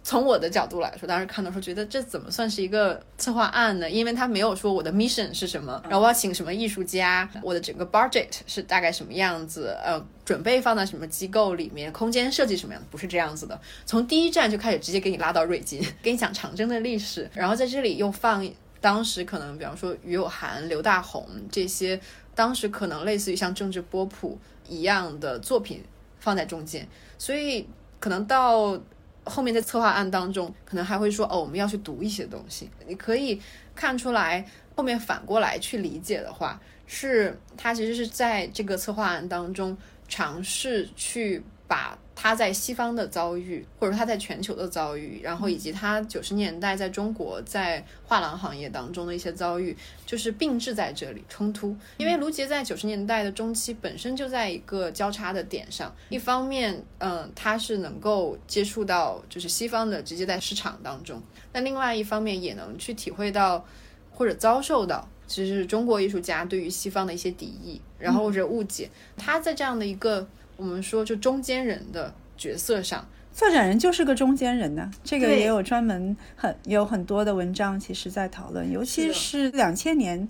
Speaker 2: 从我的角度来说，当时看到时候觉得这怎么算是一个策划案呢？因为他没有说我的 mission 是什么，然后我要请什么艺术家，我的整个 budget 是大概什么样子，呃，准备放在什么机构里面，空间设计什么样，不是这样子的。从第一站就开始直接给你拉到瑞金，给你讲长征的历史，然后在这里又放当时可能比方说于有涵、刘大红这些。当时可能类似于像政治波普一样的作品放在中间，所以可能到后面在策划案当中，可能还会说哦，我们要去读一些东西。你可以看出来，后面反过来去理解的话，是他其实是在这个策划案当中尝试去把。他在西方的遭遇，或者他在全球的遭遇，然后以及他九十年代在中国在画廊行业当中的一些遭遇，就是并置在这里冲突。因为卢杰在九十年代的中期本身就在一个交叉的点上，一方面，嗯，他是能够接触到就是西方的直接在市场当中，那另外一方面也能去体会到或者遭受到，其实是中国艺术家对于西方的一些敌意，然后或者误解。他在这样的一个。我们说，就中间人的角色上，
Speaker 1: 策展人就是个中间人呢。这个也有专门很有很多的文章，其实在讨论，尤其是两千年，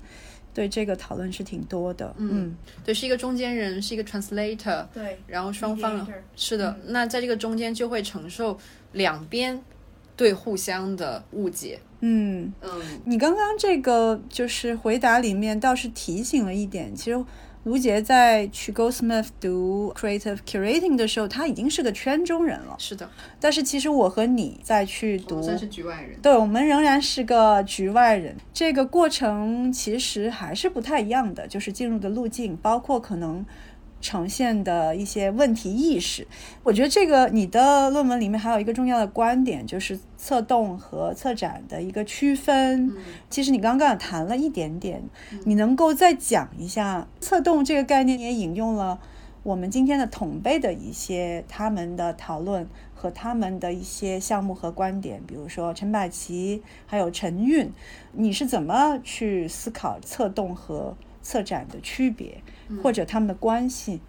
Speaker 1: 对这个讨论是挺多的。
Speaker 2: 嗯，对，是一个中间人，是一个 translator。
Speaker 1: 对，
Speaker 2: 然后双方是的，那在这个中间就会承受两边对互相的误解。
Speaker 1: 嗯
Speaker 2: 嗯，
Speaker 1: 你刚刚这个就是回答里面倒是提醒了一点，其实卢杰在去 Goldsmith 读 Creative Curating 的时候，他已经是个圈中人了。
Speaker 2: 是的，
Speaker 1: 但是其实我和你再去读，
Speaker 2: 算是局外人。
Speaker 1: 对我们仍然是个局外人。这个过程其实还是不太一样的，就是进入的路径，包括可能。呈现的一些问题意识，我觉得这个你的论文里面还有一个重要的观点，就是策动和策展的一个区分。其实你刚刚也谈了一点点，你能够再讲一下策动这个概念，也引用了我们今天的同辈的一些他们的讨论和他们的一些项目和观点，比如说陈百奇还有陈韵，你是怎么去思考策动和策展的区别？或者他们的关系，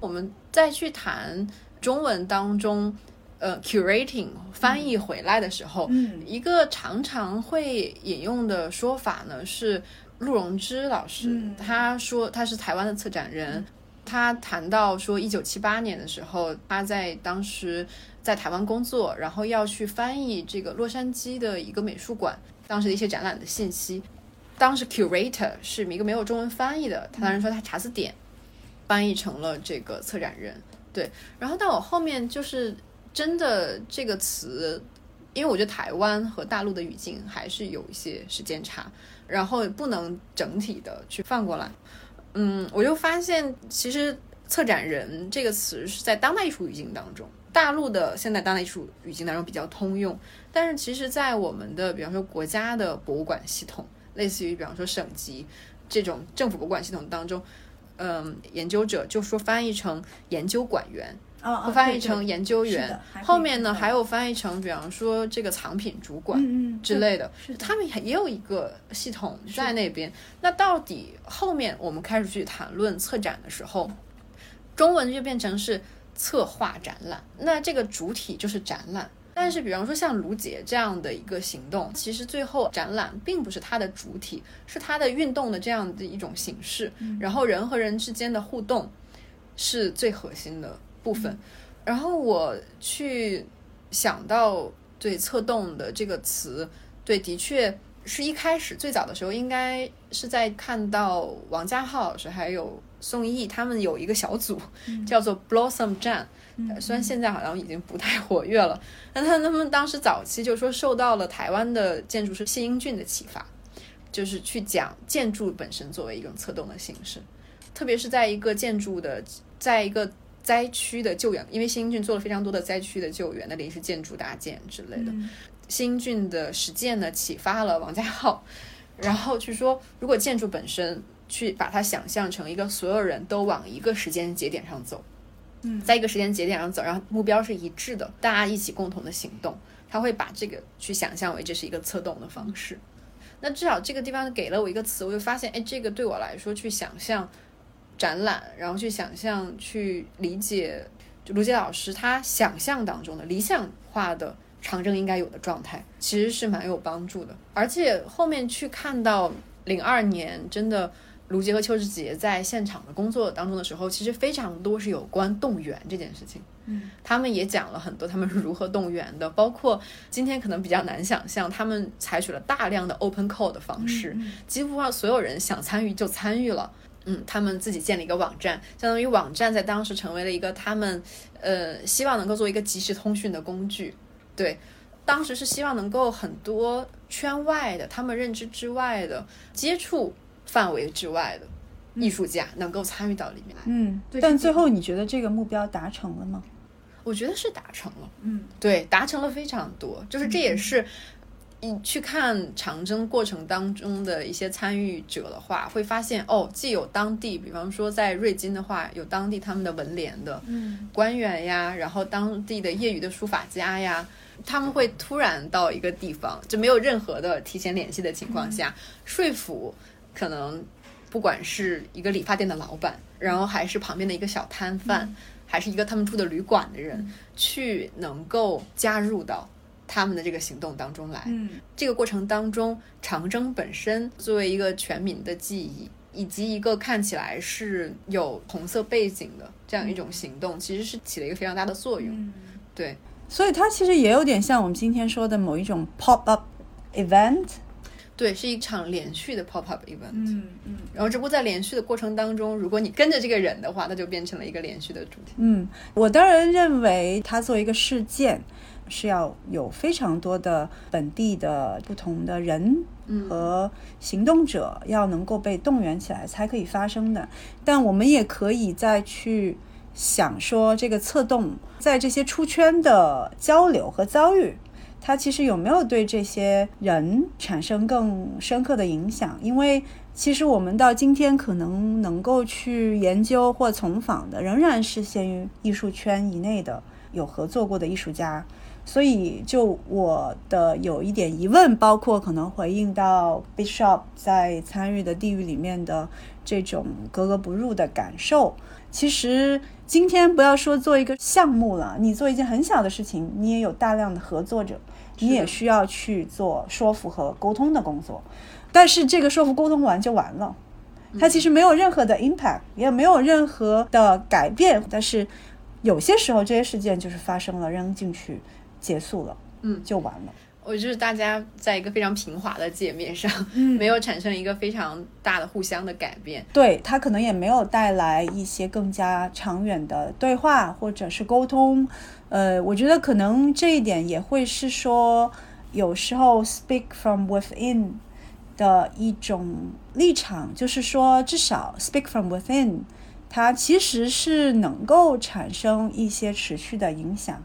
Speaker 2: 我们再去谈中文当中，呃，curating 翻译回来的时候，一个常常会引用的说法呢是陆荣之老师，他说他是台湾的策展人，他谈到说一九七八年的时候，他在当时在台湾工作，然后要去翻译这个洛杉矶的一个美术馆当时的一些展览的信息。当时 curator 是一个没有中文翻译的，他当时说他查字典翻译成了这个策展人，对。然后到我后面就是真的这个词，因为我觉得台湾和大陆的语境还是有一些时间差，然后不能整体的去放过来。嗯，我就发现其实策展人这个词是在当代艺术语境当中，大陆的现代当代艺术语境当中比较通用，但是其实在我们的比方说国家的博物馆系统。类似于比方说省级这种政府博物馆系统当中，嗯，研究者就说翻译成研究馆员，
Speaker 1: 哦，
Speaker 2: 翻译成研究员。后面呢还有翻译成比方说这个藏品主管之类的，他们也有一个系统在那边。那到底后面我们开始去谈论策展的时候，中文就变成是策划展览，那这个主体就是展览。但是，比方说像卢杰这样的一个行动，其实最后展览并不是它的主体，是它的运动的这样的一种形式。然后人和人之间的互动是最核心的部分。然后我去想到对“策动”的这个词，对，的确是一开始最早的时候，应该是在看到王家浩老师还有宋轶他们有一个小组，叫做 Blossom 站。虽然现在好像已经不太活跃了，但他他们当时早期就说受到了台湾的建筑师谢英俊的启发，就是去讲建筑本身作为一种策动的形式，特别是在一个建筑的，在一个灾区的救援，因为谢英俊做了非常多的灾区的救援的临时建筑搭建之类的，谢英俊的实践呢启发了王家浩，然后去说如果建筑本身去把它想象成一个所有人都往一个时间节点上走。嗯在一个时间节点上走，然后目标是一致的，大家一起共同的行动，他会把这个去想象为这是一个策动的方式。那至少这个地方给了我一个词，我就发现，哎，这个对我来说去想象展览，然后去想象、去理解，就卢杰老师他想象当中的理想化的长征应该有的状态，其实是蛮有帮助的。而且后面去看到零二年，真的。卢杰和邱志杰在现场的工作当中的时候，其实非常多是有关动员这件事情。
Speaker 1: 嗯，
Speaker 2: 他们也讲了很多他们是如何动员的，包括今天可能比较难想象，他们采取了大量的 open call 的方式，几乎让所有人想参与就参与了。嗯，他们自己建了一个网站，相当于网站在当时成为了一个他们呃希望能够做一个即时通讯的工具。对，当时是希望能够很多圈外的，他们认知之外的接触。范围之外的艺术家能够参与到里面来，
Speaker 1: 嗯，但最后你觉得这个目标达成了吗？
Speaker 2: 我觉得是达成了，
Speaker 1: 嗯，
Speaker 2: 对，达成了非常多，就是这也是你去看长征过程当中的一些参与者的话，会发现哦，既有当地，比方说在瑞金的话，有当地他们的文联的官员呀，然后当地的业余的书法家呀，他们会突然到一个地方，就没有任何的提前联系的情况下，说服。可能不管是一个理发店的老板，然后还是旁边的一个小摊贩，还是一个他们住的旅馆的人，去能够加入到他们的这个行动当中来。
Speaker 1: 嗯，
Speaker 2: 这个过程当中，长征本身作为一个全民的记忆，以及一个看起来是有红色背景的这样一种行动，其实是起了一个非常大的作用。对。
Speaker 1: 所以它其实也有点像我们今天说的某一种 pop up event。
Speaker 2: 对，是一场连续的 pop up event。
Speaker 1: 嗯嗯
Speaker 2: 然后，只不过在连续的过程当中，如果你跟着这个人的话，那就变成了一个连续的主题。
Speaker 1: 嗯，我当然认为它作为一个事件，是要有非常多的本地的不同的人和行动者要能够被动员起来才可以发生的。但我们也可以再去想说，这个策动在这些出圈的交流和遭遇。它其实有没有对这些人产生更深刻的影响？因为其实我们到今天可能能够去研究或从访的，仍然是限于艺术圈以内的有合作过的艺术家。所以，就我的有一点疑问，包括可能回应到 Bishop 在参与的地域里面的这种格格不入的感受。其实今天不要说做一个项目了，你做一件很小的事情，你也有大量的合作者。你也需要去做说服和沟通的工作，但是这个说服沟通完就完了，它其实没有任何的 impact，也没有任何的改变。但是有些时候这些事件就是发生了，扔进去结束了，
Speaker 2: 嗯，
Speaker 1: 就完了。
Speaker 2: 我就是大家在一个非常平滑的界面上，没有产生一个非常大的互相的改变。
Speaker 1: 对它可能也没有带来一些更加长远的对话或者是沟通。呃，我觉得可能这一点也会是说，有时候 speak from within 的一种立场，就是说至少 speak from within，它其实是能够产生一些持续的影响。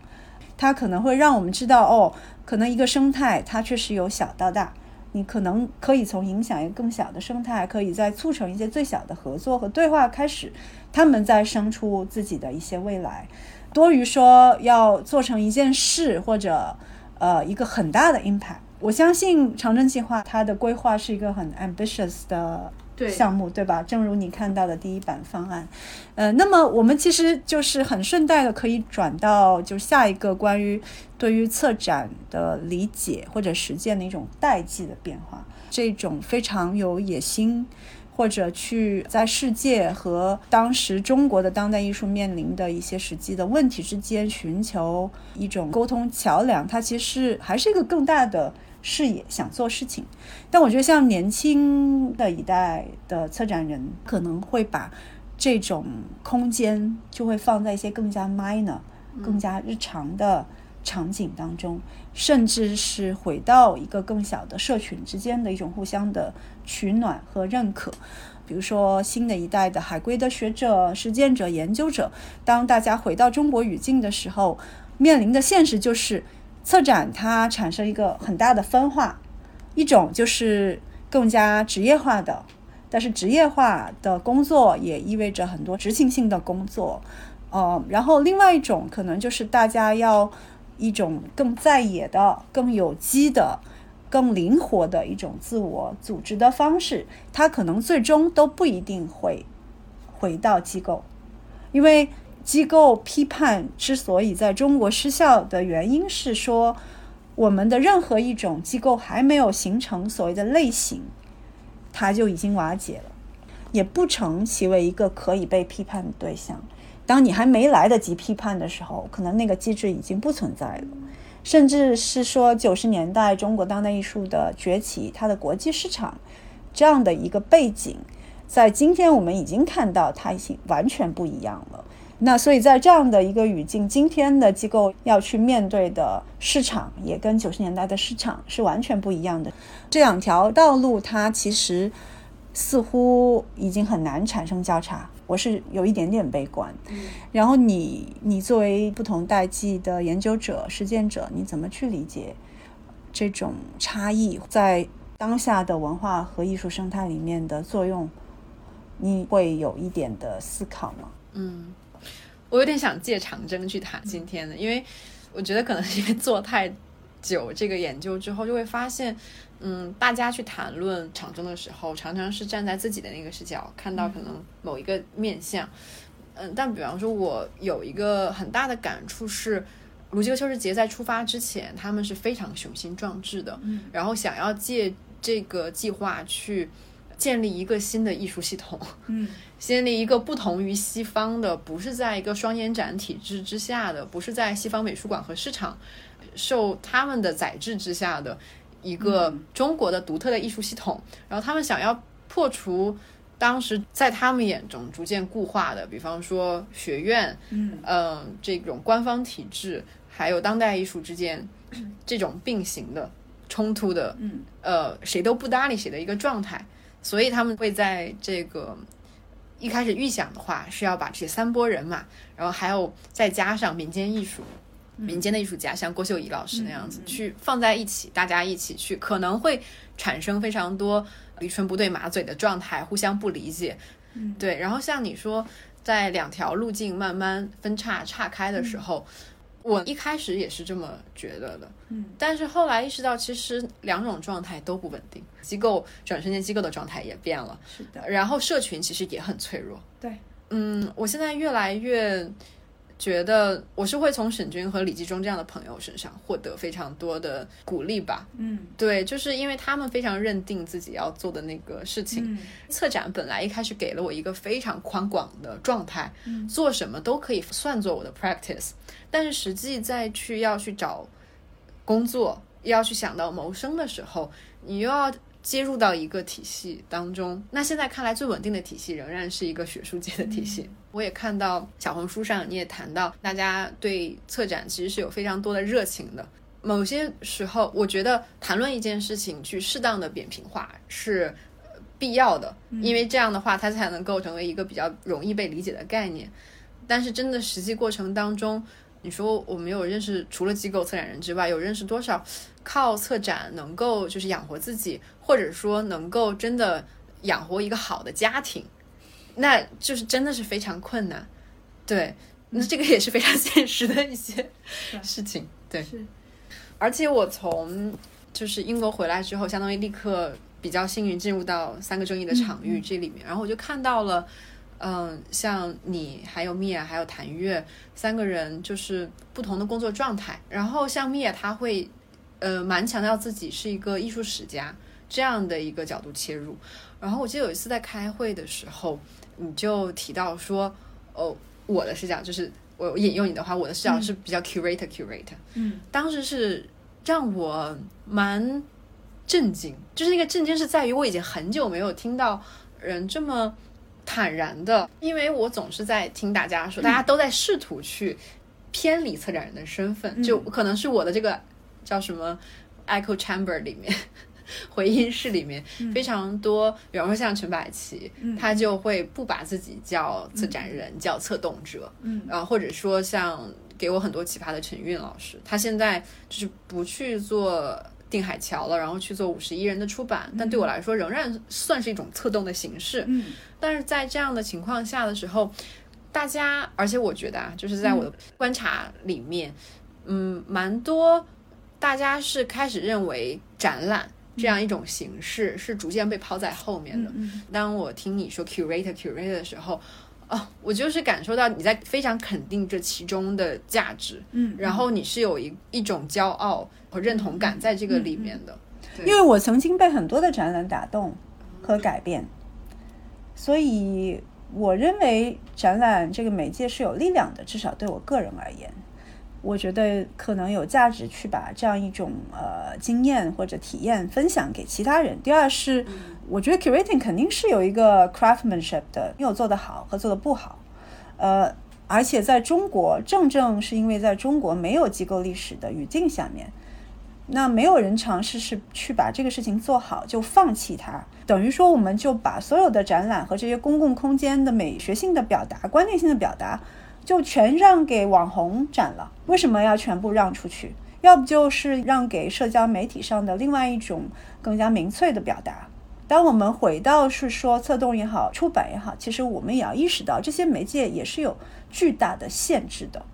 Speaker 1: 它可能会让我们知道，哦，可能一个生态它确实由小到大，你可能可以从影响一个更小的生态，可以在促成一些最小的合作和对话开始，他们在生出自己的一些未来，多于说要做成一件事或者呃一个很大的 impact。我相信长征计划它的规划是一个很 ambitious 的。项目对吧？正如你看到的第一版方案，呃，那么我们其实就是很顺带的可以转到就下一个关于对于策展的理解或者实践的一种代际的变化，这种非常有野心或者去在世界和当时中国的当代艺术面临的一些实际的问题之间寻求一种沟通桥梁，它其实还是一个更大的。视野想做事情，但我觉得像年轻的一代的策展人可能会把这种空间就会放在一些更加 minor、更加日常的场景当中，甚至是回到一个更小的社群之间的一种互相的取暖和认可。比如说新的一代的海归的学者、实践者、研究者，当大家回到中国语境的时候，面临的现实就是。策展它产生一个很大的分化，一种就是更加职业化的，但是职业化的工作也意味着很多执行性的工作，呃，然后另外一种可能就是大家要一种更在野的、更有机的、更灵活的一种自我组织的方式，它可能最终都不一定会回到机构，因为。机构批判之所以在中国失效的原因是说，我们的任何一种机构还没有形成所谓的类型，它就已经瓦解了，也不成其为一个可以被批判的对象。当你还没来得及批判的时候，可能那个机制已经不存在了，甚至是说九十年代中国当代艺术的崛起，它的国际市场这样的一个背景，在今天我们已经看到它已经完全不一样了。那所以在这样的一个语境，今天的机构要去面对的市场，也跟九十年代的市场是完全不一样的。这两条道路，它其实似乎已经很难产生交叉。我是有一点点悲观。然后你，你作为不同代际的研究者、实践者，你怎么去理解这种差异在当下的文化和艺术生态里面的作用？你会有一点的思考吗？
Speaker 2: 嗯。我有点想借长征去谈今天的，因为我觉得可能是因为做太久这个研究之后，就会发现，嗯，大家去谈论长征的时候，常常是站在自己的那个视角，看到可能某一个面相，嗯，但比方说，我有一个很大的感触是，卢吉和邱世杰在出发之前，他们是非常雄心壮志的，然后想要借这个计划去。建立一个新的艺术系统，
Speaker 1: 嗯，(laughs)
Speaker 2: 建立一个不同于西方的，不是在一个双年展体制之下的，不是在西方美术馆和市场受他们的宰制之下的一个中国的独特的艺术系统。然后他们想要破除当时在他们眼中逐渐固化的，比方说学院，
Speaker 1: 嗯
Speaker 2: 呃，这种官方体制，还有当代艺术之间这种并行的冲突的，
Speaker 1: 嗯
Speaker 2: 呃，谁都不搭理谁的一个状态。所以他们会在这个一开始预想的话是要把这三波人嘛，然后还有再加上民间艺术。民间的艺术家，像郭秀仪老师那样子，去放在一起，大家一起去，可能会产生非常多驴唇不对马嘴的状态，互相不理解。
Speaker 1: 嗯，
Speaker 2: 对。然后像你说，在两条路径慢慢分叉岔开的时候，我一开始也是这么觉得的。
Speaker 1: 嗯，
Speaker 2: 但是后来意识到，其实两种状态都不稳定，机构转瞬间机构的状态也变了。
Speaker 1: 是的，
Speaker 2: 然后社群其实也很脆弱。
Speaker 1: 对，
Speaker 2: 嗯，我现在越来越。觉得我是会从沈军和李继忠这样的朋友身上获得非常多的鼓励吧。
Speaker 1: 嗯，
Speaker 2: 对，就是因为他们非常认定自己要做的那个事情。
Speaker 1: 嗯
Speaker 2: 策展本来一开始给了我一个非常宽广的状态，
Speaker 1: 嗯
Speaker 2: 做什么都可以算作我的 practice，但是实际再去要去找工作，要去想到谋生的时候，你又要。接入到一个体系当中，那现在看来最稳定的体系仍然是一个学术界的体系。我也看到小红书上你也谈到，大家对策展其实是有非常多的热情的。某些时候，我觉得谈论一件事情去适当的扁平化是必要的，因为这样的话它才能够成为一个比较容易被理解的概念。但是真的实际过程当中，你说我们有认识除了机构策展人之外，有认识多少靠策展能够就是养活自己？或者说能够真的养活一个好的家庭，那就是真的是非常困难。对，那这个也是非常 (laughs) 现实的一些事情。对，而且我从就是英国回来之后，相当于立刻比较幸运进入到三个正义的场域这里面，然后我就看到了，嗯，像你还有米娅还有谭月三个人就是不同的工作状态。然后像米娅，他会呃蛮强调自己是一个艺术史家。这样的一个角度切入，然后我记得有一次在开会的时候，你就提到说，哦，我的视角就是我引用你的话，我的视角是比较 curator curator。
Speaker 1: 嗯，
Speaker 2: 当时是让我蛮震惊，就是那个震惊是在于我已经很久没有听到人这么坦然的，因为我总是在听大家说，大家都在试图去偏离策展人的身份，就可能是我的这个叫什么 echo chamber 里面。(laughs) 回音室里面非常多，比方说像陈百奇，他就会不把自己叫策展人，叫策动者，
Speaker 1: 嗯，
Speaker 2: 然后或者说像给我很多启发的陈韵老师，他现在就是不去做定海桥了，然后去做五十一人的出版，但对我来说仍然算是一种策动的形式，
Speaker 1: 嗯，
Speaker 2: 但是在这样的情况下的时候，大家，而且我觉得啊，就是在我的观察里面，嗯，蛮多大家是开始认为展览。这样一种形式是逐渐被抛在后面的。当我听你说 curator curator 的时候，哦，我就是感受到你在非常肯定这其中的价值，
Speaker 1: 嗯，
Speaker 2: 然后你是有一一种骄傲和认同感在这个里面的。
Speaker 1: 因为我曾经被很多的展览打动和改变，所以我认为展览这个媒介是有力量的，至少对我个人而言。我觉得可能有价值去把这样一种呃经验或者体验分享给其他人。第二是，我觉得 curating 肯定是有一个 craftsmanship 的，你有做得好和做得不好。呃，而且在中国，正正是因为在中国没有机构历史的语境下面，那没有人尝试是去把这个事情做好就放弃它，等于说我们就把所有的展览和这些公共空间的美学性的表达、观念性的表达。就全让给网红展了，为什么要全部让出去？要不就是让给社交媒体上的另外一种更加民粹的表达。当我们回到是说策动也好，出版也好，其实我们也要意识到这些媒介也是有巨大的限制的，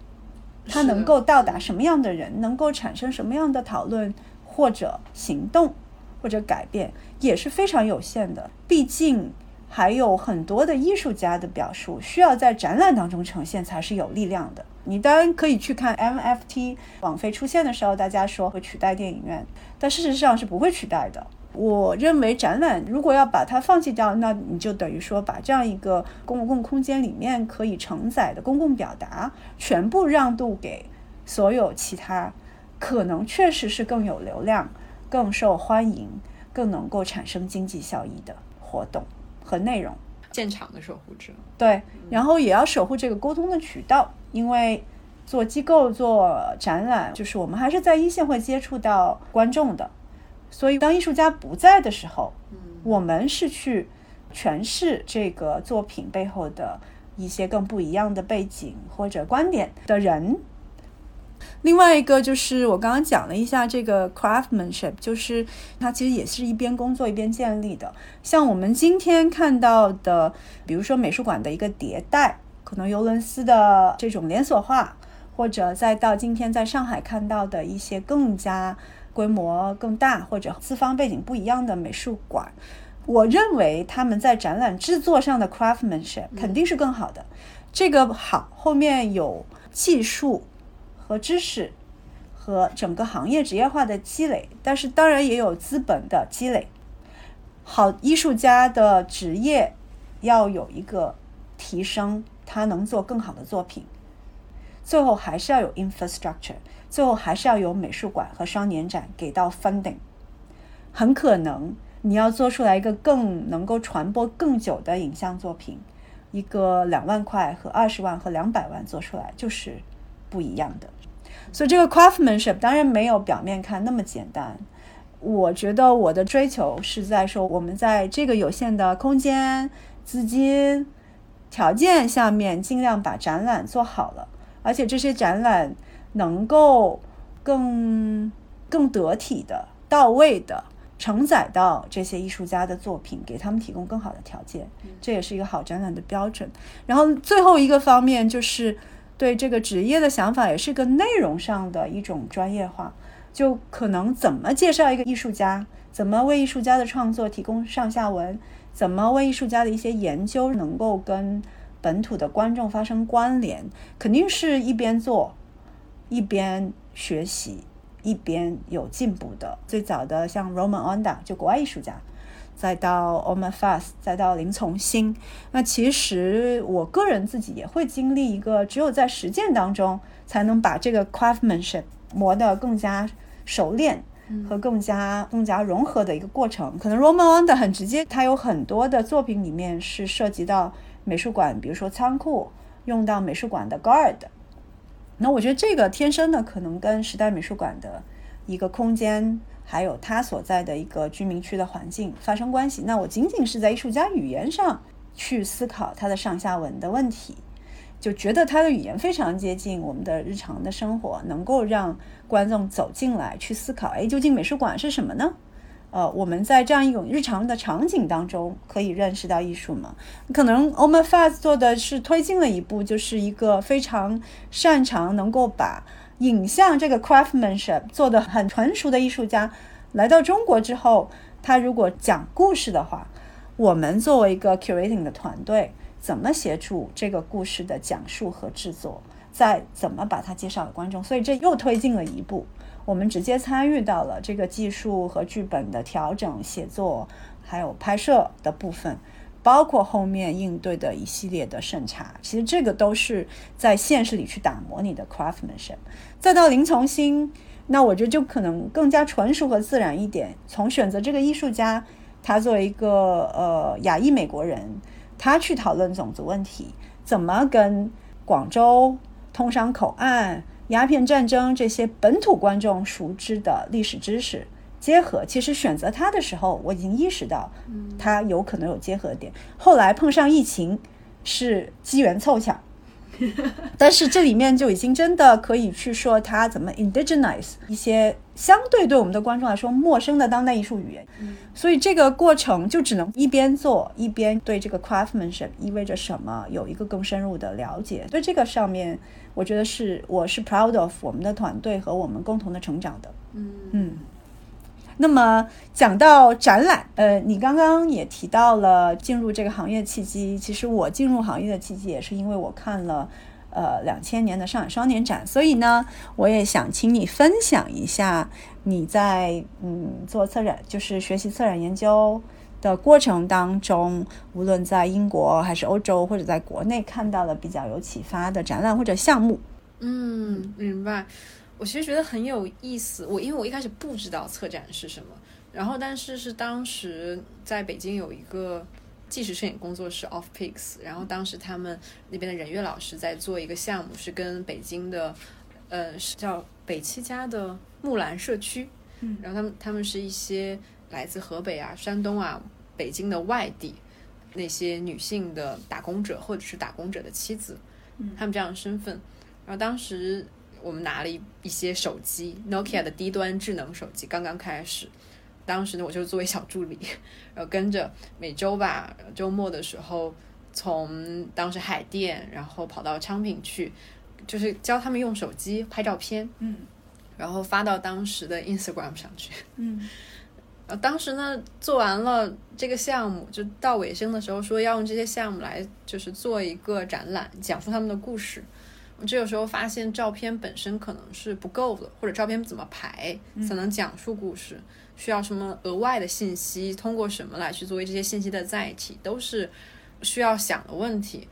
Speaker 1: 它能够到达什么样的人，能够产生什么样的讨论或者行动或者改变，也是非常有限的。毕竟。还有很多的艺术家的表述需要在展览当中呈现才是有力量的。你当然可以去看 MFT 网飞出现的时候，大家说会取代电影院，但事实上是不会取代的。我认为展览如果要把它放弃掉，那你就等于说把这样一个公共空间里面可以承载的公共表达全部让渡给所有其他可能确实是更有流量、更受欢迎、更能够产生经济效益的活动和内容。
Speaker 2: 现场的守护者，
Speaker 1: 对，然后也要守护这个沟通的渠道，因为做机构做展览，就是我们还是在一线会接触到观众的。所以，当艺术家不在的时候，我们是去诠释这个作品背后的一些更不一样的背景或者观点的人。另外一个就是我刚刚讲了一下这个 craftsmanship，就是它其实也是一边工作一边建立的。像我们今天看到的，比如说美术馆的一个迭代，可能尤伦斯的这种连锁化，或者再到今天在上海看到的一些更加。规模更大或者四方背景不一样的美术馆，我认为他们在展览制作上的 craftsmanship 肯定是更好的。这个好后面有技术和知识和整个行业职业化的积累，但是当然也有资本的积累。好艺术家的职业要有一个提升，他能做更好的作品。最后还是要有 infrastructure。最后还是要有美术馆和双年展给到 funding，很可能你要做出来一个更能够传播更久的影像作品，一个两万块和二十万和两百万做出来就是不一样的。所以这个 craftsmanship 当然没有表面看那么简单。我觉得我的追求是在说，我们在这个有限的空间、资金条件下面，尽量把展览做好了，而且这些展览。能够更更得体的、到位的承载到这些艺术家的作品，给他们提供更好的条件，这也是一个好展览的标准。然后最后一个方面就是对这个职业的想法，也是个内容上的一种专业化，就可能怎么介绍一个艺术家，怎么为艺术家的创作提供上下文，怎么为艺术家的一些研究能够跟本土的观众发生关联，肯定是一边做。一边学习一边有进步的，最早的像 Roman Onda 就国外艺术家，再到 Omar Fast，再到林从新。那其实我个人自己也会经历一个只有在实践当中才能把这个 craftsmanship 磨得更加熟练和更加更加融合的一个过程。可能 Roman Onda 很直接，他有很多的作品里面是涉及到美术馆，比如说仓库用到美术馆的 guard。那我觉得这个天生的可能跟时代美术馆的一个空间，还有他所在的一个居民区的环境发生关系。那我仅仅是在艺术家语言上去思考他的上下文的问题，就觉得他的语言非常接近我们的日常的生活，能够让观众走进来去思考，(laughs) 哎，究竟美术馆是什么呢？呃，我们在这样一种日常的场景当中，可以认识到艺术吗？可能 Omar Faz 做的是推进了一步，就是一个非常擅长能够把影像这个 craftsmanship 做的很纯熟的艺术家，来到中国之后，他如果讲故事的话，我们作为一个 curating 的团队，怎么协助这个故事的讲述和制作，再怎么把它介绍给观众？所以这又推进了一步。我们直接参与到了这个技术和剧本的调整、写作，还有拍摄的部分，包括后面应对的一系列的审查。其实这个都是在现实里去打磨你的 craftsmanship。再到林从新，那我觉得就可能更加纯熟和自然一点。从选择这个艺术家，他作为一个呃亚裔美国人，他去讨论种族问题，怎么跟广州通商口岸。鸦片战争这些本土观众熟知的历史知识结合，其实选择它的时候，我已经意识到，它有可能有结合点。后来碰上疫情，是机缘凑巧，(laughs) 但是这里面就已经真的可以去说它怎么 indigenize 一些相对对我们的观众来说陌生的当代艺术语言。所以这个过程就只能一边做一边对这个 craftsmanship 意味着什么有一个更深入的了解。对这个上面。我觉得是，我是 proud of 我们的团队和我们共同的成长的。嗯嗯。那么讲到展览，呃，你刚刚也提到了进入这个行业契机。其实我进入行业的契机也是因为我看了呃两千年的上海双年展。所以呢，我也想请你分享一下你在嗯做策展，就是学习策展研究的过程当中，无论在英国还是欧洲或者在国内看到了比较有启发的展览或者项目。
Speaker 2: 嗯，明白。我其实觉得很有意思。我因为我一开始不知道策展是什么，然后但是是当时在北京有一个纪实摄影工作室 Off Pics，然后当时他们那边的任月老师在做一个项目，是跟北京的呃是叫北七家的木兰社区，
Speaker 1: 嗯，
Speaker 2: 然后他们他们是一些来自河北啊、山东啊、北京的外地那些女性的打工者或者是打工者的妻子，
Speaker 1: 嗯，
Speaker 2: 他们这样的身份，然后当时。我们拿了一一些手机，Nokia 的低端智能手机刚刚开始。当时呢，我就作为小助理，(laughs) 然后跟着每周吧，周末的时候，从当时海淀，然后跑到昌平去，就是教他们用手机拍照片，
Speaker 1: 嗯，
Speaker 2: 然后发到当时的 Instagram 上去，
Speaker 1: 嗯。(laughs)
Speaker 2: 呃，当时呢，做完了这个项目，就到尾声的时候说要用这些项目来，就是做一个展览，讲述他们的故事。这个时候发现照片本身可能是不够的，或者照片怎么排才能讲述故事，需要什么额外的信息，通过什么来去作为这些信息的载体，都是需要想的问题。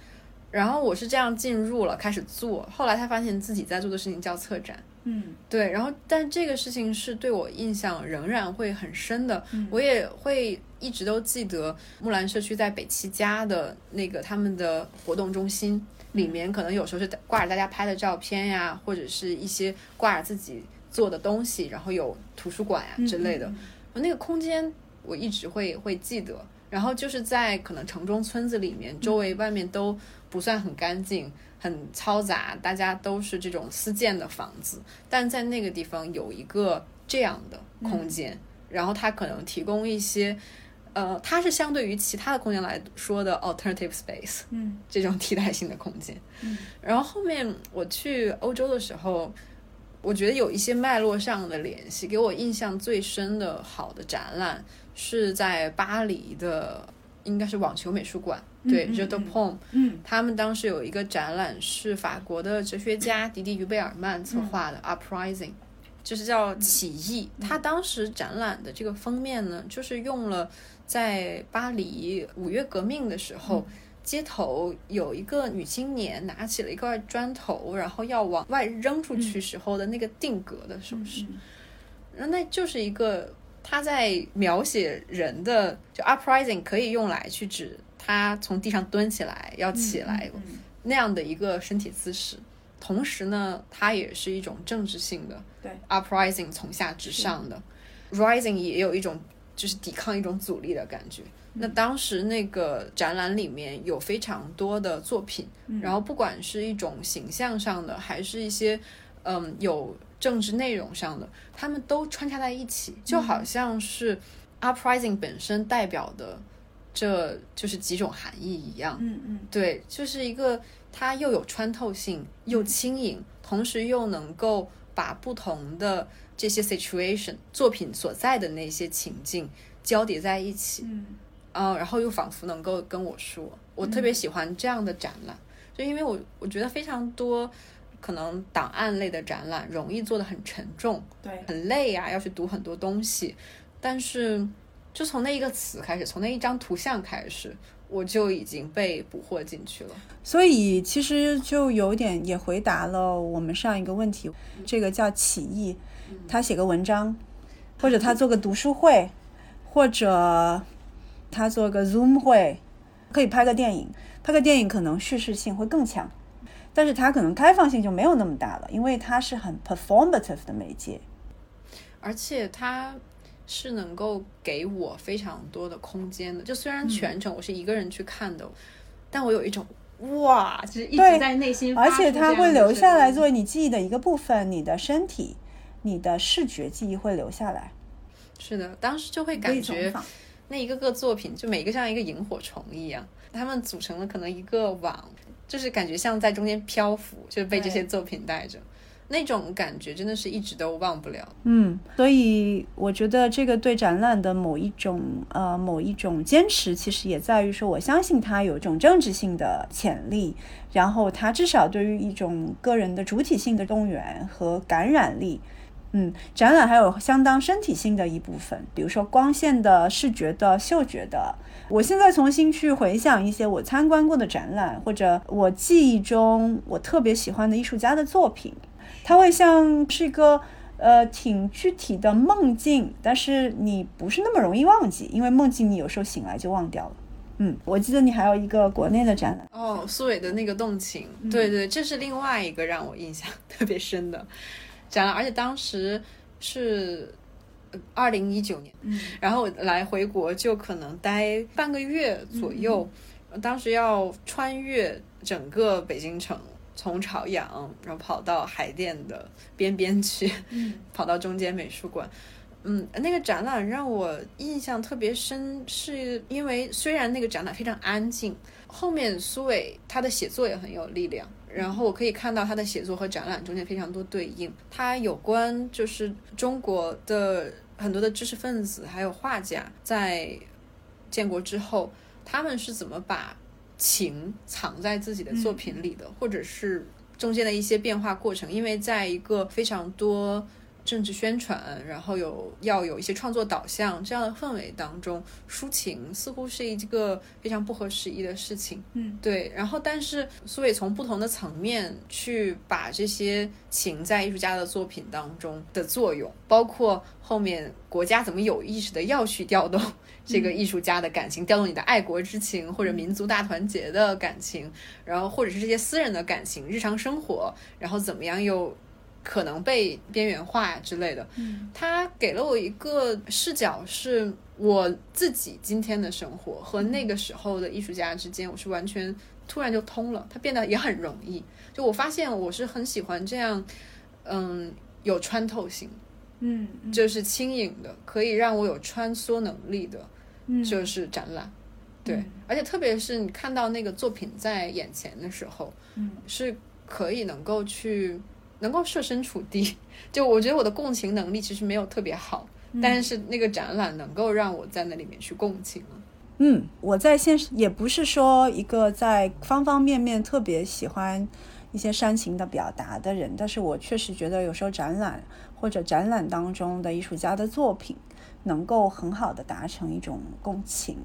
Speaker 2: 然后我是这样进入了，开始做，后来才发现自己在做的事情叫策展。
Speaker 1: 嗯，
Speaker 2: 对。然后，但这个事情是对我印象仍然会很深的，我也会一直都记得木兰社区在北七家的那个他们的活动中心。里面可能有时候是挂着大家拍的照片呀，或者是一些挂着自己做的东西，然后有图书馆呀之类的。那个空间我一直会会记得。然后就是在可能城中村子里面，周围外面都不算很干净，很嘈杂，大家都是这种私建的房子。但在那个地方有一个这样的空间，然后它可能提供一些。呃，它是相对于其他的空间来说的 alternative space，
Speaker 1: 嗯，
Speaker 2: 这种替代性的空间。
Speaker 1: 嗯，
Speaker 2: 然后后面我去欧洲的时候，我觉得有一些脉络上的联系。给我印象最深的好的展览是在巴黎的，应该是网球美术馆，对 j e t p o m
Speaker 1: 嗯，
Speaker 2: 他们当时有一个展览是法国的哲学家迪迪于贝尔曼策划的 Uprising。就是叫起义，他当时展览的这个封面呢，就是用了在巴黎五月革命的时候，街头有一个女青年拿起了一块砖头，然后要往外扔出去时候的那个定格的手势，然后那就是一个他在描写人的，就 uprising 可以用来去指他从地上蹲起来要起来那样的一个身体姿势。同时呢，它也是一种政治性的，
Speaker 1: 对
Speaker 2: ，uprising 从下至上的，rising 也有一种就是抵抗一种阻力的感觉。那当时那个展览里面有非常多的作品，然后不管是一种形象上的，还是一些嗯有政治内容上的，他们都穿插在一起，就好像是 uprising 本身代表的，这就是几种含义一样。
Speaker 1: 嗯嗯，
Speaker 2: 对，就是一个。它又有穿透性，又轻盈，同时又能够把不同的这些 situation 作品所在的那些情境交叠在一起，
Speaker 1: 嗯，
Speaker 2: 啊，然后又仿佛能够跟我说，我特别喜欢这样的展览，就因为我我觉得非常多可能档案类的展览容易做的很沉重，
Speaker 1: 对，
Speaker 2: 很累啊，要去读很多东西，但是就从那一个词开始，从那一张图像开始。我就已经被捕获进去了，
Speaker 1: 所以其实就有点也回答了我们上一个问题。这个叫起义，他写个文章，或者他做个读书会，或者他做个 Zoom 会，可以拍个电影。拍个电影可能叙事性会更强，但是它可能开放性就没有那么大了，因为它是很 performative 的媒介，
Speaker 2: 而且它。是能够给我非常多的空间的，就虽然全程我是一个人去看的，但我有一种哇，就是一直在内心，
Speaker 1: 而且它会留下来作为你记忆的一个部分，你的身体、你的视觉记忆会留下来。
Speaker 2: 是的，当时就会感觉那一个个作品就每个像一个萤火虫一样，它们组成了可能一个网，就是感觉像在中间漂浮，就是被这些作品带着。那种感觉真的是一直都忘不了。
Speaker 1: 嗯，所以我觉得这个对展览的某一种呃某一种坚持，其实也在于说，我相信它有一种政治性的潜力，然后它至少对于一种个人的主体性的动员和感染力。嗯，展览还有相当身体性的一部分，比如说光线的、视觉的、嗅觉的。我现在重新去回想一些我参观过的展览，或者我记忆中我特别喜欢的艺术家的作品，它会像是一个呃挺具体的梦境，但是你不是那么容易忘记，因为梦境你有时候醒来就忘掉了。嗯，我记得你还有一个国内的展览
Speaker 2: 哦，苏伟的那个动情，对对，这是另外一个让我印象特别深的展览，而且当时是。二零一九年，然后来回国就可能待半个月左右，当时要穿越整个北京城，从朝阳然后跑到海淀的边边去，(laughs) 跑到中间美术馆。嗯，那个展览让我印象特别深，是因为虽然那个展览非常安静，后面苏伟他的写作也很有力量，然后我可以看到他的写作和展览中间非常多对应，他有关就是中国的。很多的知识分子还有画家在建国之后，他们是怎么把情藏在自己的作品里的，或者是中间的一些变化过程？因为在一个非常多。政治宣传，然后有要有一些创作导向这样的氛围当中，抒情似乎是一个非常不合时宜的事情。
Speaker 1: 嗯，
Speaker 2: 对。然后，但是苏伟从不同的层面去把这些情在艺术家的作品当中的作用，包括后面国家怎么有意识的要去调动这个艺术家的感情，调动你的爱国之情或者民族大团结的感情，然后或者是这些私人的感情、日常生活，然后怎么样又。可能被边缘化之类的，嗯。他给了我一个视角，是我自己今天的生活和那个时候的艺术家之间，我是完全突然就通了，它变得也很容易。就我发现我是很喜欢这样，嗯，有穿透性，
Speaker 1: 嗯，
Speaker 2: 就是轻盈的，可以让我有穿梭能力的，就是展览，对，而且特别是你看到那个作品在眼前的时候，
Speaker 1: 嗯，
Speaker 2: 是可以能够去。能够设身处地，就我觉得我的共情能力其实没有特别好，但是那个展览能够让我在那里面去共情了。
Speaker 1: 嗯，我在现实也不是说一个在方方面面特别喜欢一些煽情的表达的人，但是我确实觉得有时候展览或者展览当中的艺术家的作品能够很好的达成一种共情。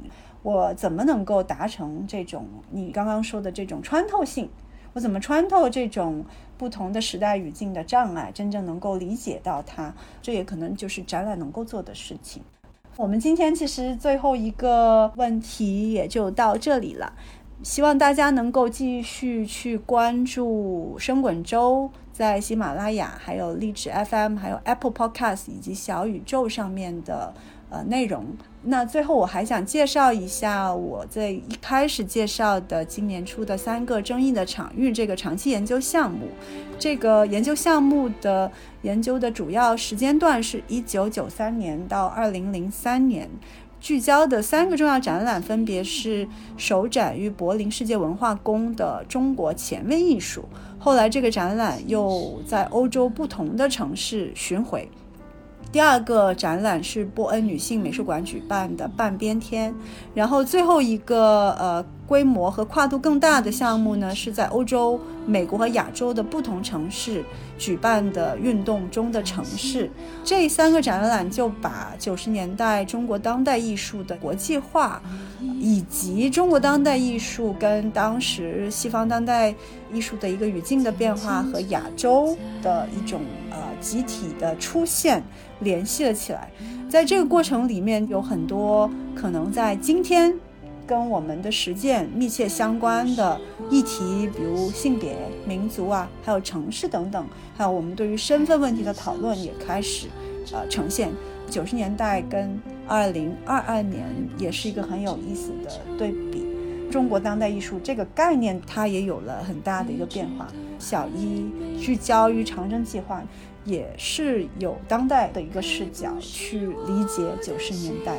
Speaker 1: 我怎么能够达成这种你刚刚说的这种穿透性？我怎么穿透这种不同的时代语境的障碍，真正能够理解到它？这也可能就是展览能够做的事情。我们今天其实最后一个问题也就到这里了，希望大家能够继续去关注深滚周在喜马拉雅、还有荔枝 FM、还有 Apple Podcast 以及小宇宙上面的。呃，内容。那最后我还想介绍一下我在一开始介绍的今年出的三个争议的场域这个长期研究项目。这个研究项目的研究的主要时间段是一九九三年到二零零三年，聚焦的三个重要展览分别是首展于柏林世界文化宫的中国前卫艺术。后来这个展览又在欧洲不同的城市巡回。第二个展览是波恩女性美术馆举办的半边天，然后最后一个呃规模和跨度更大的项目呢，是在欧洲、美国和亚洲的不同城市举办的运动中的城市。这三个展览就把九十年代中国当代艺术的国际化，以及中国当代艺术跟当时西方当代艺术的一个语境的变化和亚洲的一种呃集体的出现。联系了起来，在这个过程里面有很多可能在今天跟我们的实践密切相关的议题，比如性别、民族啊，还有城市等等，还有我们对于身份问题的讨论也开始呃呈现。九十年代跟二零二二年也是一个很有意思的对比，中国当代艺术这个概念它也有了很大的一个变化。小一聚焦于长征计划。也是有当代的一个视角去理解九十年代，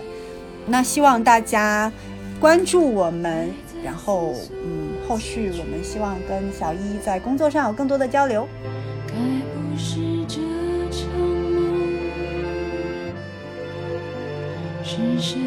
Speaker 1: 那希望大家关注我们，然后嗯，后续我们希望跟小一在工作上有更多的交流。该不
Speaker 3: 是这场，是谁？